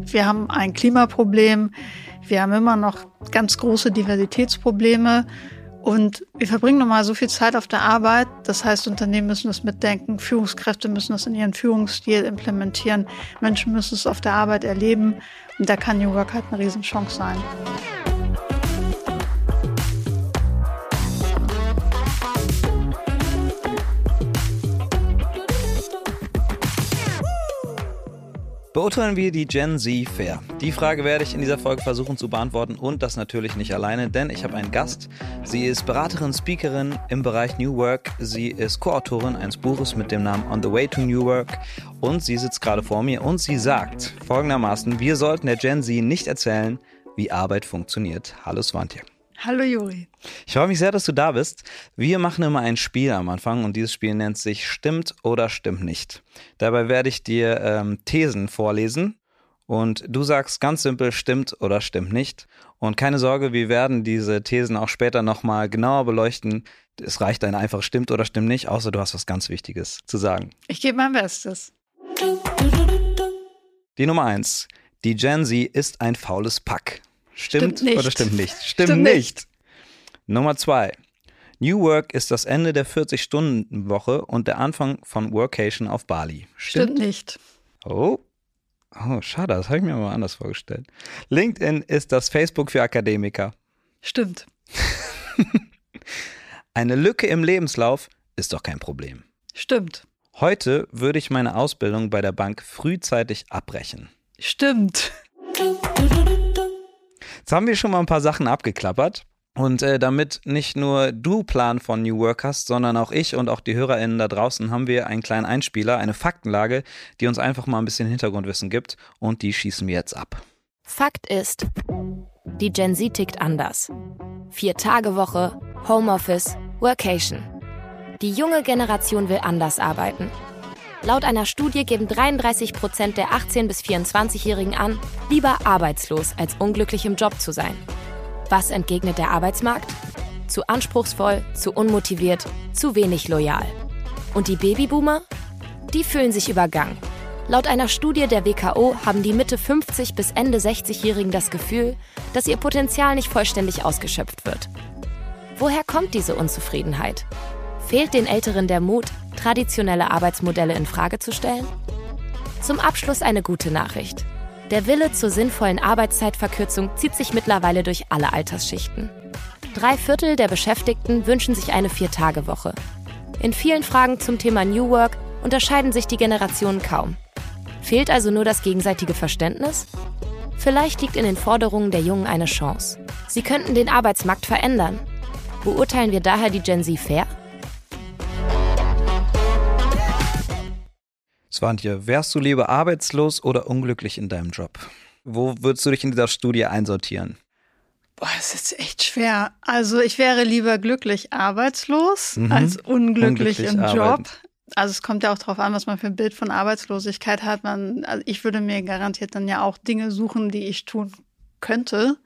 Wir haben ein Klimaproblem, wir haben immer noch ganz große Diversitätsprobleme. Und wir verbringen nochmal so viel Zeit auf der Arbeit. Das heißt, Unternehmen müssen das mitdenken, Führungskräfte müssen das in ihren Führungsstil implementieren, Menschen müssen es auf der Arbeit erleben. Und da kann Work halt eine Riesenchance sein. Beurteilen wir die Gen Z fair? Die Frage werde ich in dieser Folge versuchen zu beantworten und das natürlich nicht alleine, denn ich habe einen Gast. Sie ist Beraterin, Speakerin im Bereich New Work. Sie ist Co-Autorin eines Buches mit dem Namen On the Way to New Work und sie sitzt gerade vor mir und sie sagt folgendermaßen, wir sollten der Gen Z nicht erzählen, wie Arbeit funktioniert. Hallo Swantje. Hallo Juri. Ich freue mich sehr, dass du da bist. Wir machen immer ein Spiel am Anfang und dieses Spiel nennt sich Stimmt oder Stimmt nicht. Dabei werde ich dir ähm, Thesen vorlesen und du sagst ganz simpel Stimmt oder Stimmt nicht. Und keine Sorge, wir werden diese Thesen auch später nochmal genauer beleuchten. Es reicht ein einfaches Stimmt oder Stimmt nicht, außer du hast was ganz Wichtiges zu sagen. Ich gebe mein Bestes. Die Nummer eins. Die Gen Z ist ein faules Pack. Stimmt, Stimmt nicht. oder stimmt nicht? Stimmt, Stimmt nicht. nicht. Nummer zwei. New Work ist das Ende der 40-Stunden-Woche und der Anfang von Workation auf Bali. Stimmt nicht. Oh. Oh, schade, das habe ich mir mal anders vorgestellt. LinkedIn ist das Facebook für Akademiker. Stimmt. Eine Lücke im Lebenslauf ist doch kein Problem. Stimmt. Heute würde ich meine Ausbildung bei der Bank frühzeitig abbrechen. Stimmt. Jetzt haben wir schon mal ein paar Sachen abgeklappert. Und äh, damit nicht nur du Plan von New Work hast, sondern auch ich und auch die HörerInnen da draußen, haben wir einen kleinen Einspieler, eine Faktenlage, die uns einfach mal ein bisschen Hintergrundwissen gibt. Und die schießen wir jetzt ab. Fakt ist, die Gen Z tickt anders. Vier Tage Woche, Homeoffice, Workation. Die junge Generation will anders arbeiten. Laut einer Studie geben 33 Prozent der 18- bis 24-Jährigen an, lieber arbeitslos als unglücklich im Job zu sein. Was entgegnet der Arbeitsmarkt? Zu anspruchsvoll, zu unmotiviert, zu wenig loyal. Und die Babyboomer? Die fühlen sich übergangen. Laut einer Studie der WKO haben die Mitte 50 bis Ende 60-Jährigen das Gefühl, dass ihr Potenzial nicht vollständig ausgeschöpft wird. Woher kommt diese Unzufriedenheit? Fehlt den Älteren der Mut, traditionelle Arbeitsmodelle in Frage zu stellen? Zum Abschluss eine gute Nachricht. Der Wille zur sinnvollen Arbeitszeitverkürzung zieht sich mittlerweile durch alle Altersschichten. Drei Viertel der Beschäftigten wünschen sich eine Vier-Tage-Woche. In vielen Fragen zum Thema New Work unterscheiden sich die Generationen kaum. Fehlt also nur das gegenseitige Verständnis? Vielleicht liegt in den Forderungen der Jungen eine Chance. Sie könnten den Arbeitsmarkt verändern. Beurteilen wir daher die Gen Z fair? Swantje, wärst du lieber arbeitslos oder unglücklich in deinem Job? Wo würdest du dich in dieser Studie einsortieren? Boah, das ist jetzt echt schwer. Also ich wäre lieber glücklich arbeitslos Mhm. als unglücklich, Unglücklich im arbeiten. Job. Also es kommt ja auch darauf an, was man für ein Bild von Arbeitslosigkeit hat. Man, also ich würde mir garantiert dann ja auch Dinge suchen, die ich tun könnte.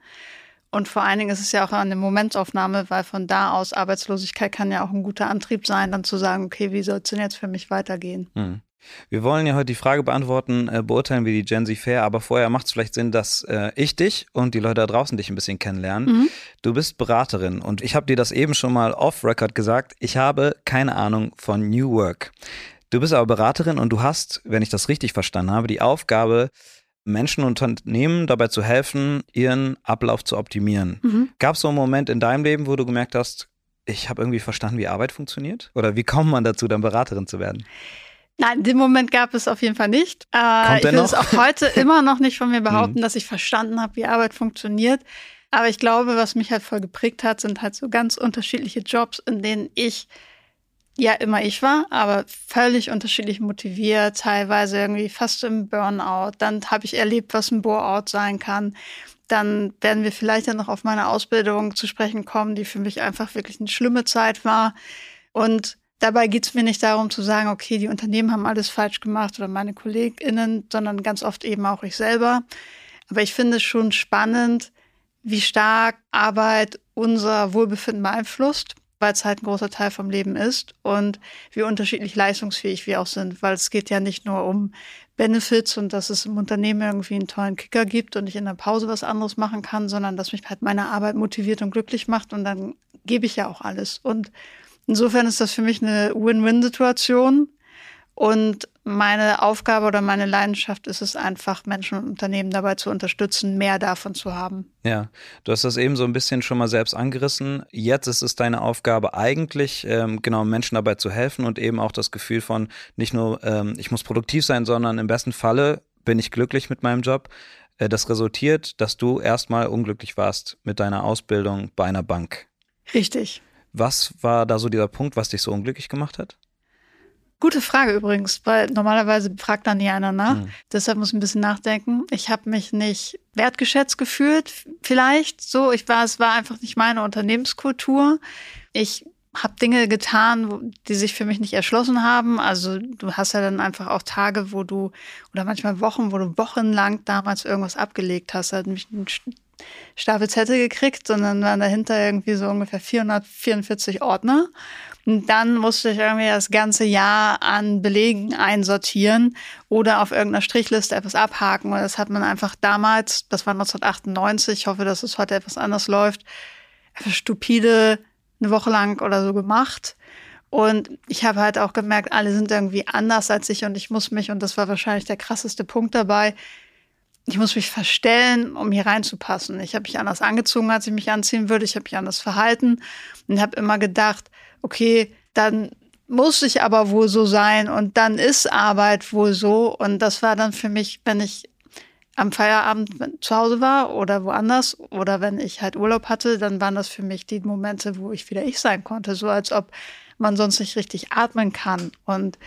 Und vor allen Dingen ist es ja auch eine Momentaufnahme, weil von da aus Arbeitslosigkeit kann ja auch ein guter Antrieb sein, dann zu sagen, okay, wie soll es denn jetzt für mich weitergehen? Hm. Wir wollen ja heute die Frage beantworten, äh, beurteilen wir die Gen Z fair, aber vorher macht es vielleicht Sinn, dass äh, ich dich und die Leute da draußen dich ein bisschen kennenlernen. Mhm. Du bist Beraterin und ich habe dir das eben schon mal off-Record gesagt, ich habe keine Ahnung von New Work. Du bist aber Beraterin und du hast, wenn ich das richtig verstanden habe, die Aufgabe, Menschen und Unternehmen dabei zu helfen, ihren Ablauf zu optimieren. Mhm. Gab es so einen Moment in deinem Leben, wo du gemerkt hast, ich habe irgendwie verstanden, wie Arbeit funktioniert? Oder wie kommt man dazu, dann Beraterin zu werden? Nein, den Moment gab es auf jeden Fall nicht. Äh, ich will noch? es auch heute immer noch nicht von mir behaupten, Mhm. dass ich verstanden habe, wie Arbeit funktioniert. Aber ich glaube, was mich halt voll geprägt hat, sind halt so ganz unterschiedliche Jobs, in denen ich ja immer ich war, aber völlig unterschiedlich motiviert, teilweise irgendwie fast im Burnout. Dann habe ich erlebt, was ein Bore-out sein kann. Dann werden wir vielleicht ja noch auf meine Ausbildung zu sprechen kommen, die für mich einfach wirklich eine schlimme Zeit war. Und dabei geht es mir nicht darum zu sagen, okay, die Unternehmen haben alles falsch gemacht oder meine KollegInnen, sondern ganz oft eben auch ich selber. Aber ich finde es schon spannend, wie stark Arbeit unser Wohlbefinden beeinflusst, weil es halt ein großer Teil vom Leben ist und wie unterschiedlich leistungsfähig wir auch sind, weil es geht ja nicht nur um Benefits und dass es im Unternehmen irgendwie einen tollen Kicker gibt und ich in der Pause was anderes machen kann, sondern dass mich halt meine Arbeit motiviert und glücklich macht und dann gebe ich ja auch alles. Und insofern ist das für mich eine Win-Win-Situation. Und meine Aufgabe oder meine Leidenschaft ist es einfach, Menschen und Unternehmen dabei zu unterstützen, mehr davon zu haben. Ja, du hast das eben so ein bisschen schon mal selbst angerissen. Jetzt ist es deine Aufgabe eigentlich, ähm, genau Menschen dabei zu helfen und eben auch das Gefühl von nicht nur, ähm, ich muss produktiv sein, sondern im besten Falle bin ich glücklich mit meinem Job. Äh, das resultiert, dass du erstmal unglücklich warst mit deiner Ausbildung bei einer Bank. Richtig. Was war da so dieser Punkt, was dich so unglücklich gemacht hat? Gute Frage übrigens, weil normalerweise fragt da nie einer nach. Mhm. Deshalb muss ich ein bisschen nachdenken. Ich habe mich nicht wertgeschätzt gefühlt, vielleicht so. Ich war, es war einfach nicht meine Unternehmenskultur. Ich habe Dinge getan, die sich für mich nicht erschlossen haben. Also du hast ja dann einfach auch Tage, wo du, oder manchmal Wochen, wo du wochenlang damals irgendwas abgelegt hast. Da hat mich ein Stapel Zettel gekriegt, sondern waren dahinter irgendwie so ungefähr 444 Ordner. Und dann musste ich irgendwie das ganze Jahr an Belegen einsortieren oder auf irgendeiner Strichliste etwas abhaken. Und das hat man einfach damals, das war 1998, ich hoffe, dass es heute etwas anders läuft, einfach stupide eine Woche lang oder so gemacht. Und ich habe halt auch gemerkt, alle sind irgendwie anders als ich und ich muss mich, und das war wahrscheinlich der krasseste Punkt dabei, ich muss mich verstellen, um hier reinzupassen. Ich habe mich anders angezogen, als ich mich anziehen würde. Ich habe mich anders verhalten und habe immer gedacht, okay, dann muss ich aber wohl so sein und dann ist Arbeit wohl so. Und das war dann für mich, wenn ich am Feierabend zu Hause war oder woanders oder wenn ich halt Urlaub hatte, dann waren das für mich die Momente, wo ich wieder ich sein konnte, so als ob man sonst nicht richtig atmen kann. Und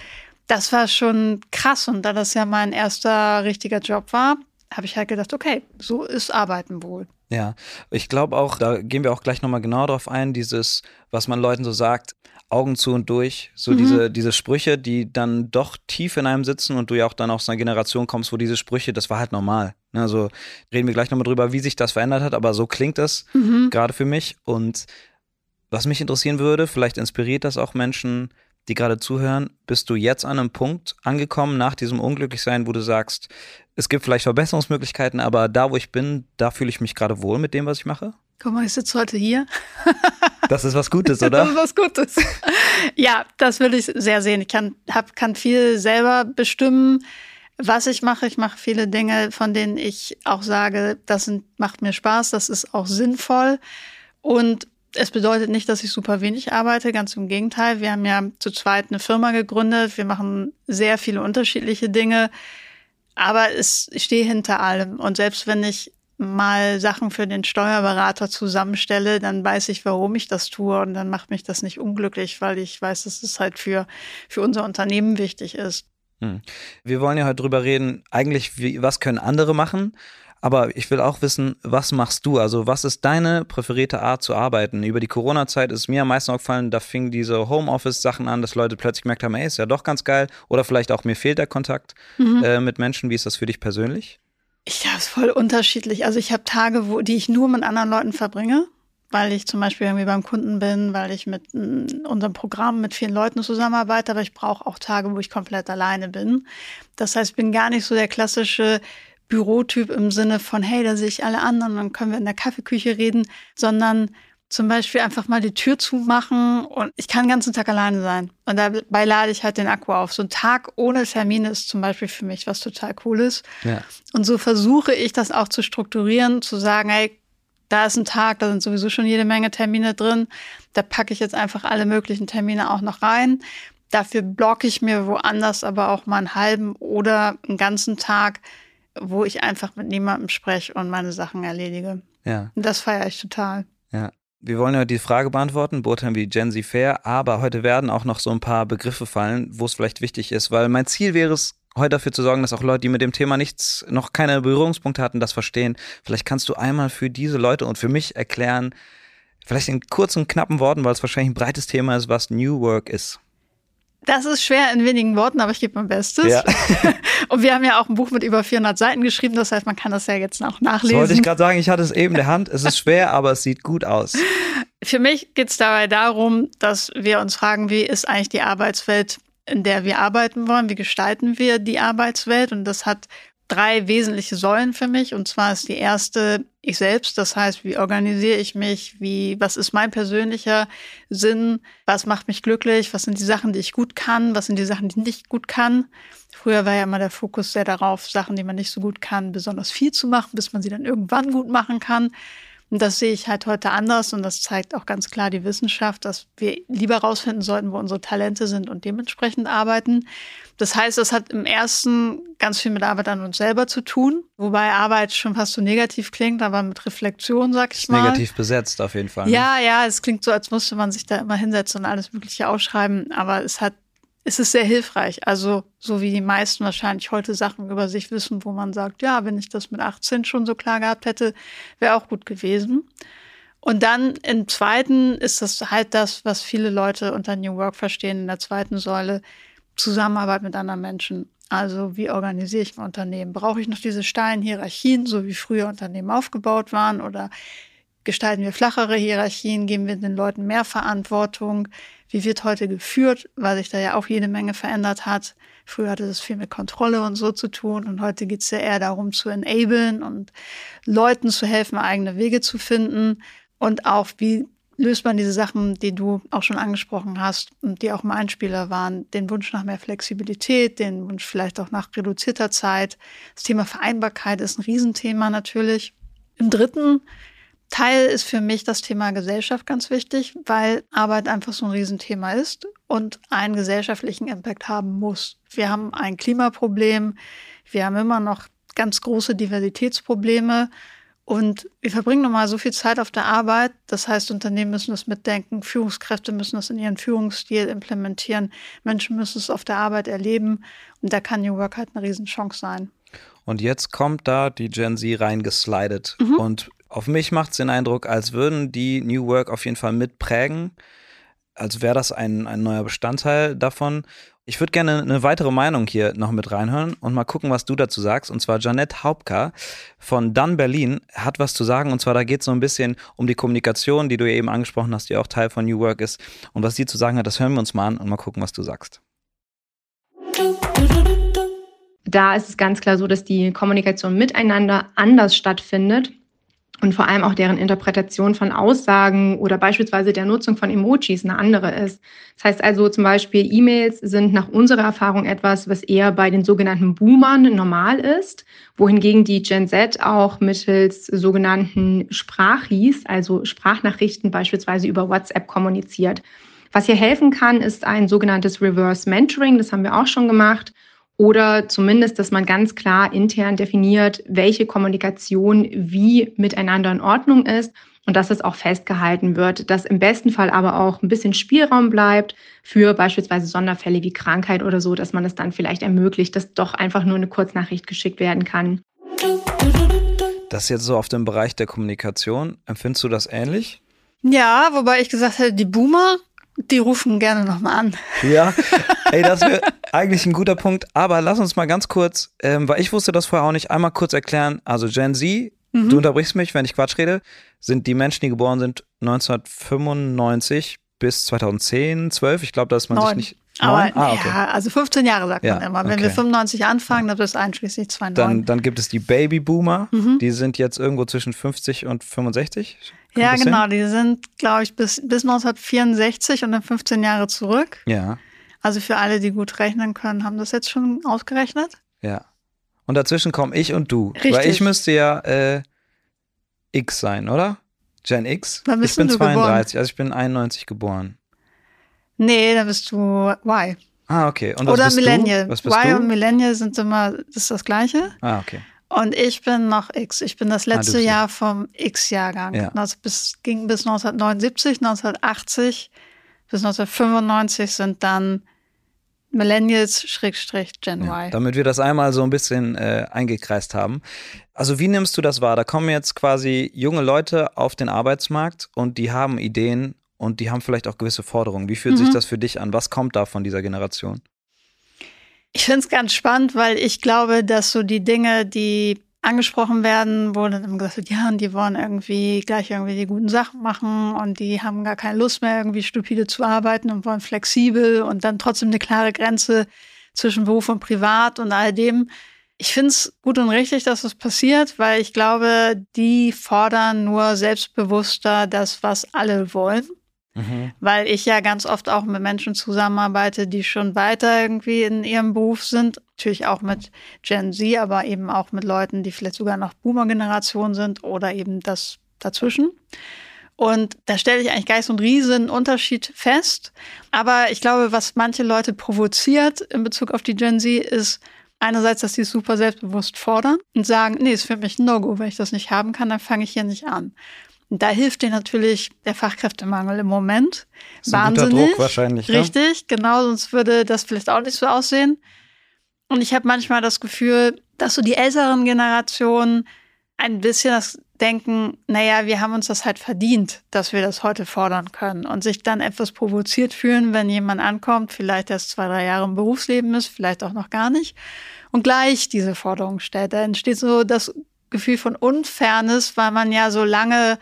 das war schon krass. Und da das ja mein erster richtiger Job war, habe ich halt gedacht, okay, so ist Arbeiten wohl. Ja, ich glaube auch, da gehen wir auch gleich nochmal genau drauf ein, dieses, was man Leuten so sagt, Augen zu und durch, so mhm. diese, diese Sprüche, die dann doch tief in einem sitzen und du ja auch dann aus einer Generation kommst, wo diese Sprüche, das war halt normal. Ne, also reden wir gleich nochmal drüber, wie sich das verändert hat, aber so klingt das mhm. gerade für mich. Und was mich interessieren würde, vielleicht inspiriert das auch Menschen, die gerade zuhören, bist du jetzt an einem Punkt angekommen nach diesem Unglücklichsein, wo du sagst, es gibt vielleicht Verbesserungsmöglichkeiten, aber da, wo ich bin, da fühle ich mich gerade wohl mit dem, was ich mache? Guck mal, ich sitze heute hier. das ist was Gutes, oder? Das ist was Gutes. ja, das will ich sehr sehen. Ich kann, hab, kann viel selber bestimmen, was ich mache. Ich mache viele Dinge, von denen ich auch sage, das sind, macht mir Spaß, das ist auch sinnvoll. Und es bedeutet nicht, dass ich super wenig arbeite, ganz im Gegenteil. Wir haben ja zu zweit eine Firma gegründet. Wir machen sehr viele unterschiedliche Dinge. Aber es, ich stehe hinter allem. Und selbst wenn ich mal Sachen für den Steuerberater zusammenstelle, dann weiß ich, warum ich das tue. Und dann macht mich das nicht unglücklich, weil ich weiß, dass es halt für, für unser Unternehmen wichtig ist. Hm. Wir wollen ja heute drüber reden, eigentlich, wie, was können andere machen? Aber ich will auch wissen, was machst du? Also was ist deine präferierte Art zu arbeiten? Über die Corona-Zeit ist mir am meisten aufgefallen, da fingen diese Homeoffice-Sachen an, dass Leute plötzlich gemerkt haben, ey, ist ja doch ganz geil. Oder vielleicht auch mir fehlt der Kontakt mhm. äh, mit Menschen. Wie ist das für dich persönlich? Ich habe es voll unterschiedlich. Also ich habe Tage, wo, die ich nur mit anderen Leuten verbringe, weil ich zum Beispiel irgendwie beim Kunden bin, weil ich mit mm, unserem Programm mit vielen Leuten zusammenarbeite, aber ich brauche auch Tage, wo ich komplett alleine bin. Das heißt, ich bin gar nicht so der klassische Bürotyp im Sinne von, hey, da sehe ich alle anderen, dann können wir in der Kaffeeküche reden, sondern zum Beispiel einfach mal die Tür zumachen und ich kann den ganzen Tag alleine sein. Und dabei lade ich halt den Akku auf. So ein Tag ohne Termine ist zum Beispiel für mich was total Cooles. Ja. Und so versuche ich das auch zu strukturieren, zu sagen, hey, da ist ein Tag, da sind sowieso schon jede Menge Termine drin. Da packe ich jetzt einfach alle möglichen Termine auch noch rein. Dafür blocke ich mir woanders aber auch mal einen halben oder einen ganzen Tag wo ich einfach mit niemandem spreche und meine Sachen erledige. Ja. Und das feiere ich total. Ja. Wir wollen ja die Frage beantworten, beurteilen wie Gen Z fair, aber heute werden auch noch so ein paar Begriffe fallen, wo es vielleicht wichtig ist, weil mein Ziel wäre es, heute dafür zu sorgen, dass auch Leute, die mit dem Thema nichts, noch keine Berührungspunkte hatten, das verstehen. Vielleicht kannst du einmal für diese Leute und für mich erklären, vielleicht in kurzen, knappen Worten, weil es wahrscheinlich ein breites Thema ist, was New Work ist. Das ist schwer in wenigen Worten, aber ich gebe mein Bestes. Ja. Und wir haben ja auch ein Buch mit über 400 Seiten geschrieben, das heißt, man kann das ja jetzt auch nachlesen. Das wollte ich gerade sagen, ich hatte es eben in der Hand. Es ist schwer, aber es sieht gut aus. Für mich geht es dabei darum, dass wir uns fragen, wie ist eigentlich die Arbeitswelt in der wir arbeiten wollen. Wie gestalten wir die Arbeitswelt? Und das hat drei wesentliche Säulen für mich. Und zwar ist die erste ich selbst. Das heißt, wie organisiere ich mich? Wie, was ist mein persönlicher Sinn? Was macht mich glücklich? Was sind die Sachen, die ich gut kann? Was sind die Sachen, die ich nicht gut kann? Früher war ja immer der Fokus sehr darauf, Sachen, die man nicht so gut kann, besonders viel zu machen, bis man sie dann irgendwann gut machen kann. Und das sehe ich halt heute anders und das zeigt auch ganz klar die Wissenschaft, dass wir lieber rausfinden sollten, wo unsere Talente sind und dementsprechend arbeiten. Das heißt, das hat im ersten ganz viel mit Arbeit an uns selber zu tun, wobei Arbeit schon fast so negativ klingt, aber mit Reflexion, sag ich mal. Negativ besetzt auf jeden Fall. Ne? Ja, ja, es klingt so, als müsste man sich da immer hinsetzen und alles Mögliche ausschreiben, aber es hat es ist sehr hilfreich. Also, so wie die meisten wahrscheinlich heute Sachen über sich wissen, wo man sagt, ja, wenn ich das mit 18 schon so klar gehabt hätte, wäre auch gut gewesen. Und dann im zweiten ist das halt das, was viele Leute unter New Work verstehen, in der zweiten Säule, Zusammenarbeit mit anderen Menschen. Also, wie organisiere ich ein Unternehmen? Brauche ich noch diese steilen Hierarchien, so wie früher Unternehmen aufgebaut waren? Oder gestalten wir flachere Hierarchien? Geben wir den Leuten mehr Verantwortung? wie wird heute geführt, weil sich da ja auch jede Menge verändert hat. Früher hatte das viel mit Kontrolle und so zu tun und heute geht es ja eher darum zu enablen und Leuten zu helfen, eigene Wege zu finden und auch wie löst man diese Sachen, die du auch schon angesprochen hast und die auch im Einspieler waren, den Wunsch nach mehr Flexibilität, den Wunsch vielleicht auch nach reduzierter Zeit. Das Thema Vereinbarkeit ist ein Riesenthema natürlich. Im dritten Teil ist für mich das Thema Gesellschaft ganz wichtig, weil Arbeit einfach so ein Riesenthema ist und einen gesellschaftlichen Impact haben muss. Wir haben ein Klimaproblem, wir haben immer noch ganz große Diversitätsprobleme und wir verbringen nochmal so viel Zeit auf der Arbeit. Das heißt, Unternehmen müssen das mitdenken, Führungskräfte müssen das in ihren Führungsstil implementieren, Menschen müssen es auf der Arbeit erleben und da kann New Work halt eine Riesenchance sein. Und jetzt kommt da die Gen Z reingeslidet mhm. und auf mich macht es den Eindruck, als würden die New Work auf jeden Fall mitprägen, als wäre das ein, ein neuer Bestandteil davon. Ich würde gerne eine weitere Meinung hier noch mit reinhören und mal gucken, was du dazu sagst. Und zwar Janette Haupka von Dunn Berlin hat was zu sagen. Und zwar da geht es so ein bisschen um die Kommunikation, die du ja eben angesprochen hast, die auch Teil von New Work ist. Und was sie zu sagen hat, das hören wir uns mal an und mal gucken, was du sagst. Da ist es ganz klar so, dass die Kommunikation miteinander anders stattfindet und vor allem auch deren Interpretation von Aussagen oder beispielsweise der Nutzung von Emojis eine andere ist. Das heißt also zum Beispiel, E-Mails sind nach unserer Erfahrung etwas, was eher bei den sogenannten Boomern normal ist, wohingegen die Gen Z auch mittels sogenannten Sprachis, also Sprachnachrichten beispielsweise über WhatsApp kommuniziert. Was hier helfen kann, ist ein sogenanntes Reverse Mentoring. Das haben wir auch schon gemacht oder zumindest, dass man ganz klar intern definiert, welche Kommunikation wie miteinander in Ordnung ist und dass es auch festgehalten wird, dass im besten Fall aber auch ein bisschen Spielraum bleibt für beispielsweise Sonderfälle wie Krankheit oder so, dass man es dann vielleicht ermöglicht, dass doch einfach nur eine Kurznachricht geschickt werden kann. Das ist jetzt so auf dem Bereich der Kommunikation. Empfindest du das ähnlich? Ja, wobei ich gesagt hätte, die Boomer die rufen gerne nochmal an. Ja, ey, das wäre eigentlich ein guter Punkt. Aber lass uns mal ganz kurz, ähm, weil ich wusste das vorher auch nicht, einmal kurz erklären. Also Gen Z, mhm. du unterbrichst mich, wenn ich Quatsch rede, sind die Menschen, die geboren sind 1995 bis 2010, 12. Ich glaube, dass man Neun. sich nicht. Aber ah, okay. ja, also 15 Jahre sagt ja, man immer. Wenn okay. wir 95 anfangen, dann es einschließlich 92. Dann, dann gibt es die Babyboomer, mhm. die sind jetzt irgendwo zwischen 50 und 65. Kommt ja, genau. Hin? Die sind, glaube ich, bis, bis 1964 und dann 15 Jahre zurück. Ja. Also für alle, die gut rechnen können, haben das jetzt schon ausgerechnet. Ja. Und dazwischen komme ich und du. Richtig. Weil ich müsste ja äh, X sein, oder? Gen X? Wann bist ich bin du 32, geboren? also ich bin 91 geboren. Nee, dann bist du Y. Ah, okay. Und was Oder bist Millennial. Du? Was bist y du? und Millennial sind immer, das ist das Gleiche. Ah, okay. Und ich bin noch X. Ich bin das ah, letzte ah, Jahr vom X-Jahrgang. Ja. Das bis, ging bis 1979, 1980 bis 1995 sind dann Millennials Schrägstrich Gen ja, Y. Damit wir das einmal so ein bisschen äh, eingekreist haben. Also wie nimmst du das wahr? Da kommen jetzt quasi junge Leute auf den Arbeitsmarkt und die haben Ideen und die haben vielleicht auch gewisse Forderungen. Wie fühlt mhm. sich das für dich an? Was kommt da von dieser Generation? Ich finde es ganz spannend, weil ich glaube, dass so die Dinge, die angesprochen werden, wo dann gesagt wird, ja, und die wollen irgendwie gleich irgendwie die guten Sachen machen und die haben gar keine Lust mehr, irgendwie stupide zu arbeiten und wollen flexibel und dann trotzdem eine klare Grenze zwischen Beruf und Privat und all dem. Ich finde es gut und richtig, dass das passiert, weil ich glaube, die fordern nur selbstbewusster das, was alle wollen. Mhm. Weil ich ja ganz oft auch mit Menschen zusammenarbeite, die schon weiter irgendwie in ihrem Beruf sind. Natürlich auch mit Gen Z, aber eben auch mit Leuten, die vielleicht sogar noch Boomer-Generation sind oder eben das dazwischen. Und da stelle ich eigentlich gar nicht so einen riesen Unterschied fest. Aber ich glaube, was manche Leute provoziert in Bezug auf die Gen Z ist einerseits, dass sie es super selbstbewusst fordern und sagen, nee, ist für mich ein No-Go. Wenn ich das nicht haben kann, dann fange ich hier nicht an. Da hilft dir natürlich der Fachkräftemangel im Moment. Ist Wahnsinnig. Guter Druck wahrscheinlich. Richtig, ja? genau, sonst würde das vielleicht auch nicht so aussehen. Und ich habe manchmal das Gefühl, dass so die älteren Generationen ein bisschen das denken, naja, wir haben uns das halt verdient, dass wir das heute fordern können und sich dann etwas provoziert fühlen, wenn jemand ankommt, vielleicht erst zwei, drei Jahre im Berufsleben ist, vielleicht auch noch gar nicht und gleich diese Forderung stellt. Da entsteht so das Gefühl von Unfairness, weil man ja so lange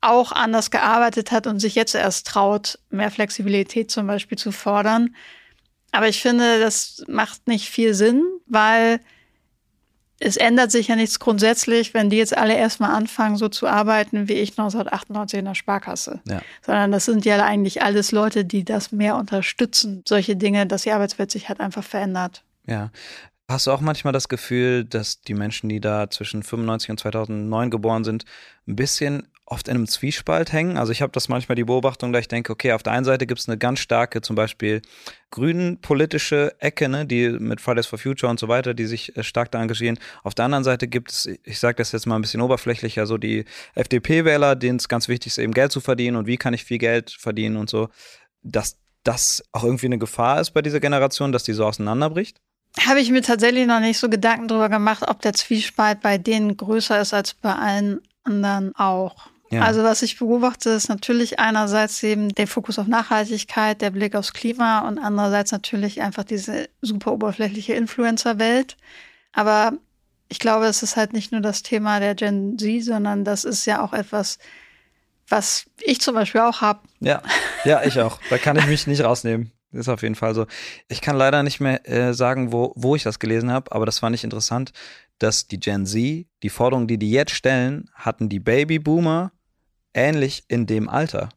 auch anders gearbeitet hat und sich jetzt erst traut, mehr Flexibilität zum Beispiel zu fordern. Aber ich finde, das macht nicht viel Sinn, weil es ändert sich ja nichts grundsätzlich, wenn die jetzt alle erstmal anfangen, so zu arbeiten wie ich 1998 in der Sparkasse. Ja. Sondern das sind ja eigentlich alles Leute, die das mehr unterstützen. Solche Dinge, dass die Arbeitswelt sich halt einfach verändert. Ja. Hast du auch manchmal das Gefühl, dass die Menschen, die da zwischen 95 und 2009 geboren sind, ein bisschen oft in einem Zwiespalt hängen? Also ich habe das manchmal die Beobachtung, da ich denke, okay, auf der einen Seite gibt es eine ganz starke, zum Beispiel grünen politische Ecke, ne, die mit Fridays for Future und so weiter, die sich äh, stark da engagieren. Auf der anderen Seite gibt es, ich sage das jetzt mal ein bisschen oberflächlicher, so die FDP-Wähler, denen es ganz wichtig ist, eben Geld zu verdienen und wie kann ich viel Geld verdienen und so. Dass das auch irgendwie eine Gefahr ist bei dieser Generation, dass die so auseinanderbricht? habe ich mir tatsächlich noch nicht so Gedanken darüber gemacht, ob der Zwiespalt bei denen größer ist als bei allen anderen auch. Ja. Also was ich beobachte, ist natürlich einerseits eben der Fokus auf Nachhaltigkeit, der Blick aufs Klima und andererseits natürlich einfach diese super oberflächliche Influencer-Welt. Aber ich glaube, es ist halt nicht nur das Thema der Gen Z, sondern das ist ja auch etwas, was ich zum Beispiel auch habe. Ja, ja, ich auch. Da kann ich mich nicht rausnehmen. Ist auf jeden Fall so. Ich kann leider nicht mehr äh, sagen, wo, wo ich das gelesen habe, aber das fand ich interessant, dass die Gen Z, die Forderungen, die die jetzt stellen, hatten die Babyboomer ähnlich in dem Alter.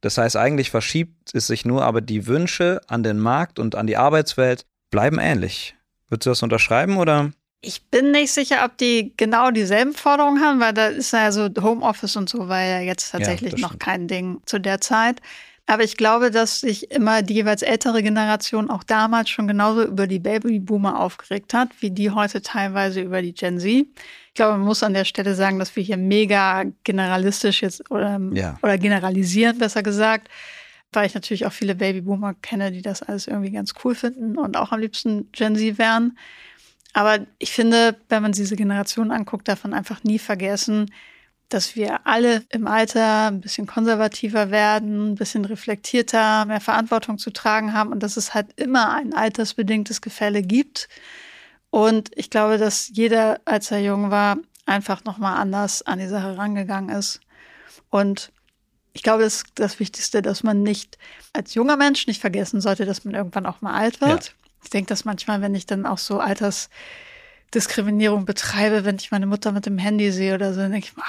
Das heißt, eigentlich verschiebt es sich nur, aber die Wünsche an den Markt und an die Arbeitswelt bleiben ähnlich. Würdest du das unterschreiben oder? Ich bin nicht sicher, ob die genau dieselben Forderungen haben, weil da ist ja so Homeoffice und so war ja jetzt tatsächlich ja, noch kein Ding zu der Zeit. Aber ich glaube, dass sich immer die jeweils ältere Generation auch damals schon genauso über die Babyboomer aufgeregt hat, wie die heute teilweise über die Gen Z. Ich glaube, man muss an der Stelle sagen, dass wir hier mega generalistisch jetzt oder, ja. oder generalisieren, besser gesagt, weil ich natürlich auch viele Babyboomer kenne, die das alles irgendwie ganz cool finden und auch am liebsten Gen Z wären. Aber ich finde, wenn man diese Generation anguckt, darf man einfach nie vergessen, dass wir alle im Alter ein bisschen konservativer werden, ein bisschen reflektierter, mehr Verantwortung zu tragen haben und dass es halt immer ein altersbedingtes Gefälle gibt. Und ich glaube, dass jeder, als er jung war, einfach nochmal anders an die Sache rangegangen ist. Und ich glaube, das ist das Wichtigste, dass man nicht als junger Mensch nicht vergessen sollte, dass man irgendwann auch mal alt wird. Ja. Ich denke, dass manchmal, wenn ich dann auch so Alters Diskriminierung betreibe, wenn ich meine Mutter mit dem Handy sehe oder so, dann denke ich mir,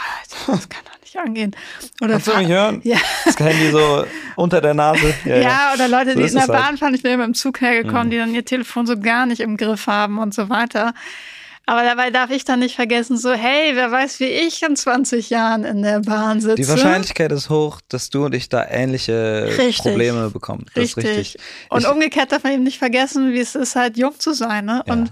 das kann doch nicht angehen. Oder Kannst du mich hören? Ja. Das Handy so unter der Nase. Ja, ja. ja oder Leute, so die in der Bahn halt. fahren, ich bin immer im Zug hergekommen, mhm. die dann ihr Telefon so gar nicht im Griff haben und so weiter. Aber dabei darf ich dann nicht vergessen, so, hey, wer weiß, wie ich in 20 Jahren in der Bahn sitze. Die Wahrscheinlichkeit ist hoch, dass du und ich da ähnliche richtig. Probleme bekommen. Das richtig. Richtig. Und ich, umgekehrt darf man eben nicht vergessen, wie es ist, halt jung zu sein. Ne? Ja. Und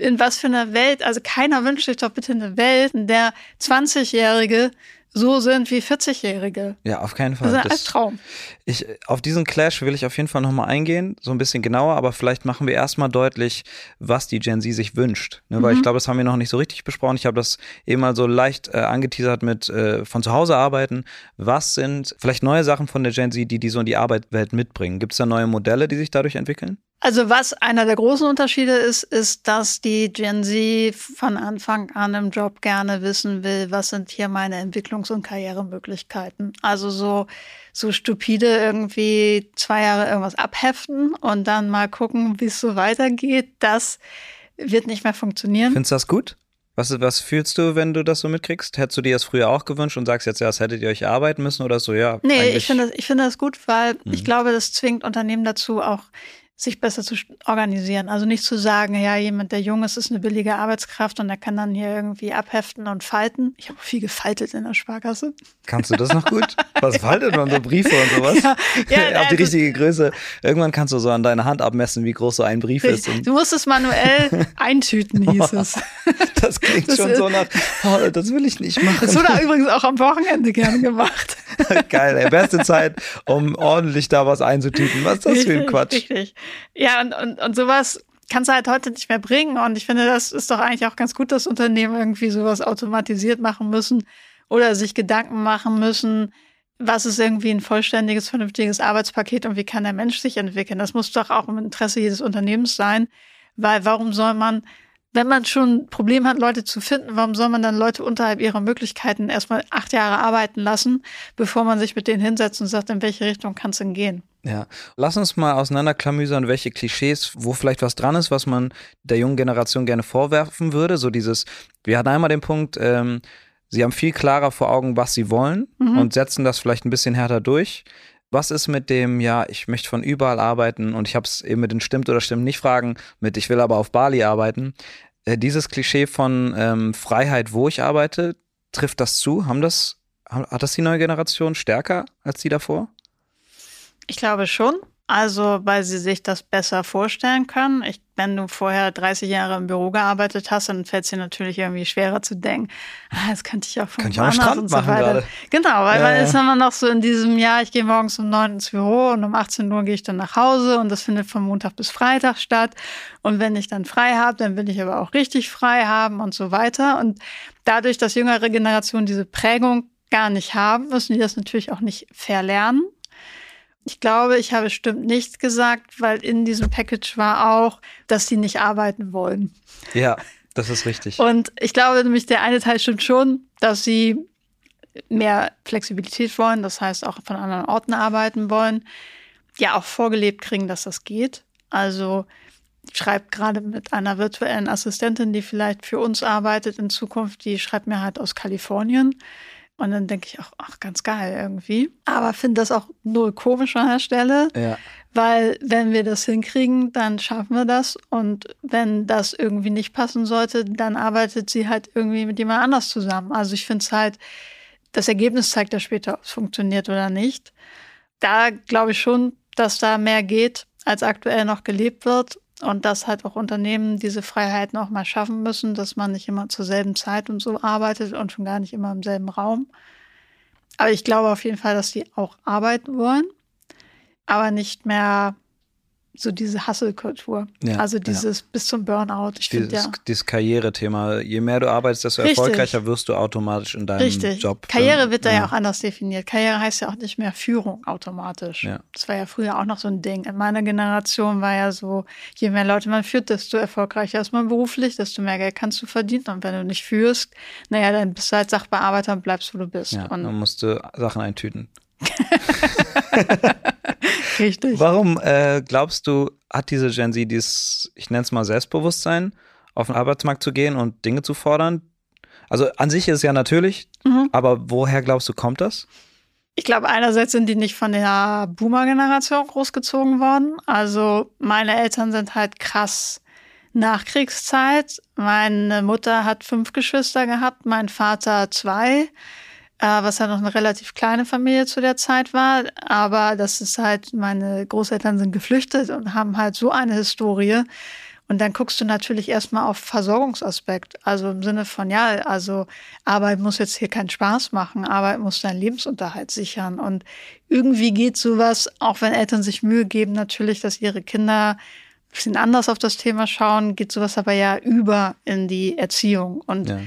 in was für einer Welt, also keiner wünscht sich doch bitte eine Welt, in der 20-Jährige so sind wie 40-Jährige. Ja, auf keinen Fall. Das ist ein Traum. Ich, auf diesen Clash will ich auf jeden Fall nochmal eingehen, so ein bisschen genauer, aber vielleicht machen wir erstmal deutlich, was die Gen Z sich wünscht. Ne, weil mhm. ich glaube, das haben wir noch nicht so richtig besprochen. Ich habe das eben mal so leicht äh, angeteasert mit äh, von zu Hause arbeiten. Was sind vielleicht neue Sachen von der Gen Z, die die so in die Arbeitswelt mitbringen? Gibt es da neue Modelle, die sich dadurch entwickeln? Also was einer der großen Unterschiede ist, ist, dass die Gen Z von Anfang an im Job gerne wissen will, was sind hier meine Entwicklungs- und Karrieremöglichkeiten. Also so, so stupide irgendwie zwei Jahre irgendwas abheften und dann mal gucken, wie es so weitergeht, das wird nicht mehr funktionieren. Findest du das gut? Was, was fühlst du, wenn du das so mitkriegst? Hättest du dir das früher auch gewünscht und sagst jetzt, ja, das hättet ihr euch arbeiten müssen oder so? Ja. Nee, ich finde das, ich finde das gut, weil mhm. ich glaube, das zwingt Unternehmen dazu, auch sich besser zu organisieren. Also nicht zu sagen, ja, jemand, der jung ist, ist eine billige Arbeitskraft und der kann dann hier irgendwie abheften und falten. Ich habe viel gefaltet in der Sparkasse. Kannst du das noch gut? Was faltet man so Briefe und sowas? Ja, ja, Auf die richtige Größe. Irgendwann kannst du so an deiner Hand abmessen, wie groß so ein Brief ist. du musst es manuell eintüten, hieß es. Das klingt das schon so nach, oh, das will ich nicht machen. Das wurde übrigens auch am Wochenende gerne gemacht. Geil, ey. Beste Zeit, um ordentlich da was einzutüten. Was ist das für ein Quatsch? Richtig. Ja, und, und, und sowas kannst du halt heute nicht mehr bringen. Und ich finde, das ist doch eigentlich auch ganz gut, dass Unternehmen irgendwie sowas automatisiert machen müssen oder sich Gedanken machen müssen, was ist irgendwie ein vollständiges, vernünftiges Arbeitspaket und wie kann der Mensch sich entwickeln. Das muss doch auch im Interesse jedes Unternehmens sein, weil warum soll man wenn man schon ein Problem hat, Leute zu finden, warum soll man dann Leute unterhalb ihrer Möglichkeiten erstmal acht Jahre arbeiten lassen, bevor man sich mit denen hinsetzt und sagt, in welche Richtung kann es denn gehen? Ja, lass uns mal auseinanderklamüsern, welche Klischees, wo vielleicht was dran ist, was man der jungen Generation gerne vorwerfen würde. So dieses, wir hatten einmal den Punkt, ähm, sie haben viel klarer vor Augen, was sie wollen mhm. und setzen das vielleicht ein bisschen härter durch. Was ist mit dem, ja, ich möchte von überall arbeiten und ich habe es eben mit den stimmt oder stimmt nicht Fragen, mit ich will aber auf Bali arbeiten. Äh, dieses Klischee von ähm, Freiheit, wo ich arbeite, trifft das zu? Haben das, hat das die neue Generation stärker als die davor? Ich glaube schon. Also, weil sie sich das besser vorstellen können. Ich, wenn du vorher 30 Jahre im Büro gearbeitet hast, dann fällt es dir natürlich irgendwie schwerer zu denken, ah, das könnte ich auch von Kann ich auch und so weiter. Gerade. Genau, weil ja, man ja. ist immer noch so in diesem Jahr, ich gehe morgens um 9 ins Büro und um 18 Uhr gehe ich dann nach Hause und das findet von Montag bis Freitag statt. Und wenn ich dann frei habe, dann will ich aber auch richtig frei haben und so weiter. Und dadurch, dass jüngere Generationen diese Prägung gar nicht haben, müssen die das natürlich auch nicht verlernen ich glaube, ich habe stimmt nicht gesagt, weil in diesem Package war auch, dass sie nicht arbeiten wollen. Ja, das ist richtig. Und ich glaube nämlich, der eine Teil stimmt schon, dass sie mehr Flexibilität wollen, das heißt auch von anderen Orten arbeiten wollen, ja auch vorgelebt kriegen, dass das geht. Also ich schreibe gerade mit einer virtuellen Assistentin, die vielleicht für uns arbeitet in Zukunft, die schreibt mir halt aus Kalifornien. Und dann denke ich auch, ach, ganz geil irgendwie. Aber finde das auch null komisch an der Stelle. Ja. Weil wenn wir das hinkriegen, dann schaffen wir das. Und wenn das irgendwie nicht passen sollte, dann arbeitet sie halt irgendwie mit jemand anders zusammen. Also ich finde es halt, das Ergebnis zeigt ja später, ob es funktioniert oder nicht. Da glaube ich schon, dass da mehr geht, als aktuell noch gelebt wird. Und dass halt auch Unternehmen diese Freiheiten auch mal schaffen müssen, dass man nicht immer zur selben Zeit und so arbeitet und schon gar nicht immer im selben Raum. Aber ich glaube auf jeden Fall, dass die auch arbeiten wollen, aber nicht mehr so diese Hustle-Kultur. Ja, also dieses ja. bis zum Burnout. Ich dieses, ja. dieses Karrierethema. Je mehr du arbeitest, desto Richtig. erfolgreicher wirst du automatisch in deinem Richtig. Job. Karriere wird da ja. auch anders definiert. Karriere heißt ja auch nicht mehr Führung automatisch. Das war ja früher auch noch so ein Ding. In meiner Generation war ja so, je mehr Leute man führt, desto erfolgreicher ist man beruflich, desto mehr Geld kannst du verdienen. Und wenn du nicht führst, naja, dann bist du halt Sachbearbeiter und bleibst, wo du bist. Ja, und dann musst du Sachen eintüten. Richtig. Warum äh, glaubst du, hat diese Gen Z dieses, ich nenne es mal Selbstbewusstsein, auf den Arbeitsmarkt zu gehen und Dinge zu fordern? Also an sich ist es ja natürlich, mhm. aber woher glaubst du, kommt das? Ich glaube, einerseits sind die nicht von der Boomer-Generation großgezogen worden. Also meine Eltern sind halt krass Nachkriegszeit. Meine Mutter hat fünf Geschwister gehabt, mein Vater zwei äh, was halt noch eine relativ kleine Familie zu der Zeit war. Aber das ist halt, meine Großeltern sind geflüchtet und haben halt so eine Historie. Und dann guckst du natürlich erstmal auf Versorgungsaspekt. Also im Sinne von, ja, also Arbeit muss jetzt hier keinen Spaß machen, Arbeit muss deinen Lebensunterhalt sichern. Und irgendwie geht sowas, auch wenn Eltern sich Mühe geben, natürlich, dass ihre Kinder ein bisschen anders auf das Thema schauen, geht sowas aber ja über in die Erziehung. Und ja.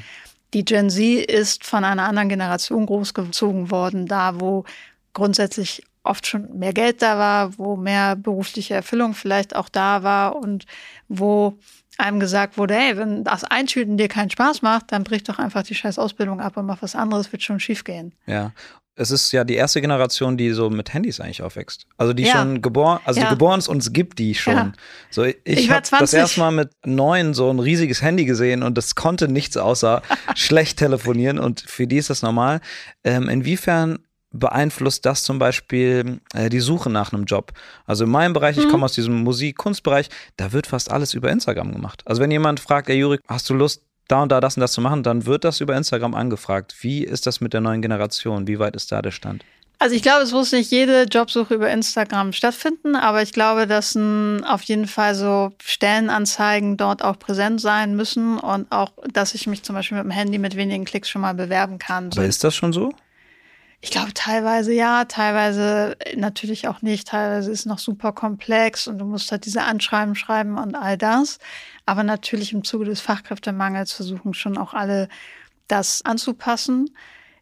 Die Gen Z ist von einer anderen Generation großgezogen worden, da wo grundsätzlich oft schon mehr Geld da war, wo mehr berufliche Erfüllung vielleicht auch da war und wo einem gesagt wurde, hey, wenn das Eintüten dir keinen Spaß macht, dann brich doch einfach die scheiß Ausbildung ab und mach was anderes, wird schon schief gehen. Ja. Es ist ja die erste Generation, die so mit Handys eigentlich aufwächst. Also die ja. schon geboren, also ja. geboren ist und es gibt die schon. Ja. So, ich, ich habe das erste Mal mit neun so ein riesiges Handy gesehen und das konnte nichts außer schlecht telefonieren und für die ist das normal. Ähm, inwiefern beeinflusst das zum Beispiel äh, die Suche nach einem Job. Also in meinem Bereich, mhm. ich komme aus diesem Musik-Kunstbereich, da wird fast alles über Instagram gemacht. Also wenn jemand fragt, ey Juri, hast du Lust, da und da das und das zu machen, dann wird das über Instagram angefragt. Wie ist das mit der neuen Generation? Wie weit ist da der Stand? Also ich glaube, es muss nicht jede Jobsuche über Instagram stattfinden, aber ich glaube, dass n, auf jeden Fall so Stellenanzeigen dort auch präsent sein müssen und auch, dass ich mich zum Beispiel mit dem Handy mit wenigen Klicks schon mal bewerben kann. Aber ist das schon so? Ich glaube teilweise ja, teilweise natürlich auch nicht. Teilweise ist noch super komplex und du musst halt diese Anschreiben schreiben und all das. Aber natürlich im Zuge des Fachkräftemangels versuchen schon auch alle das anzupassen.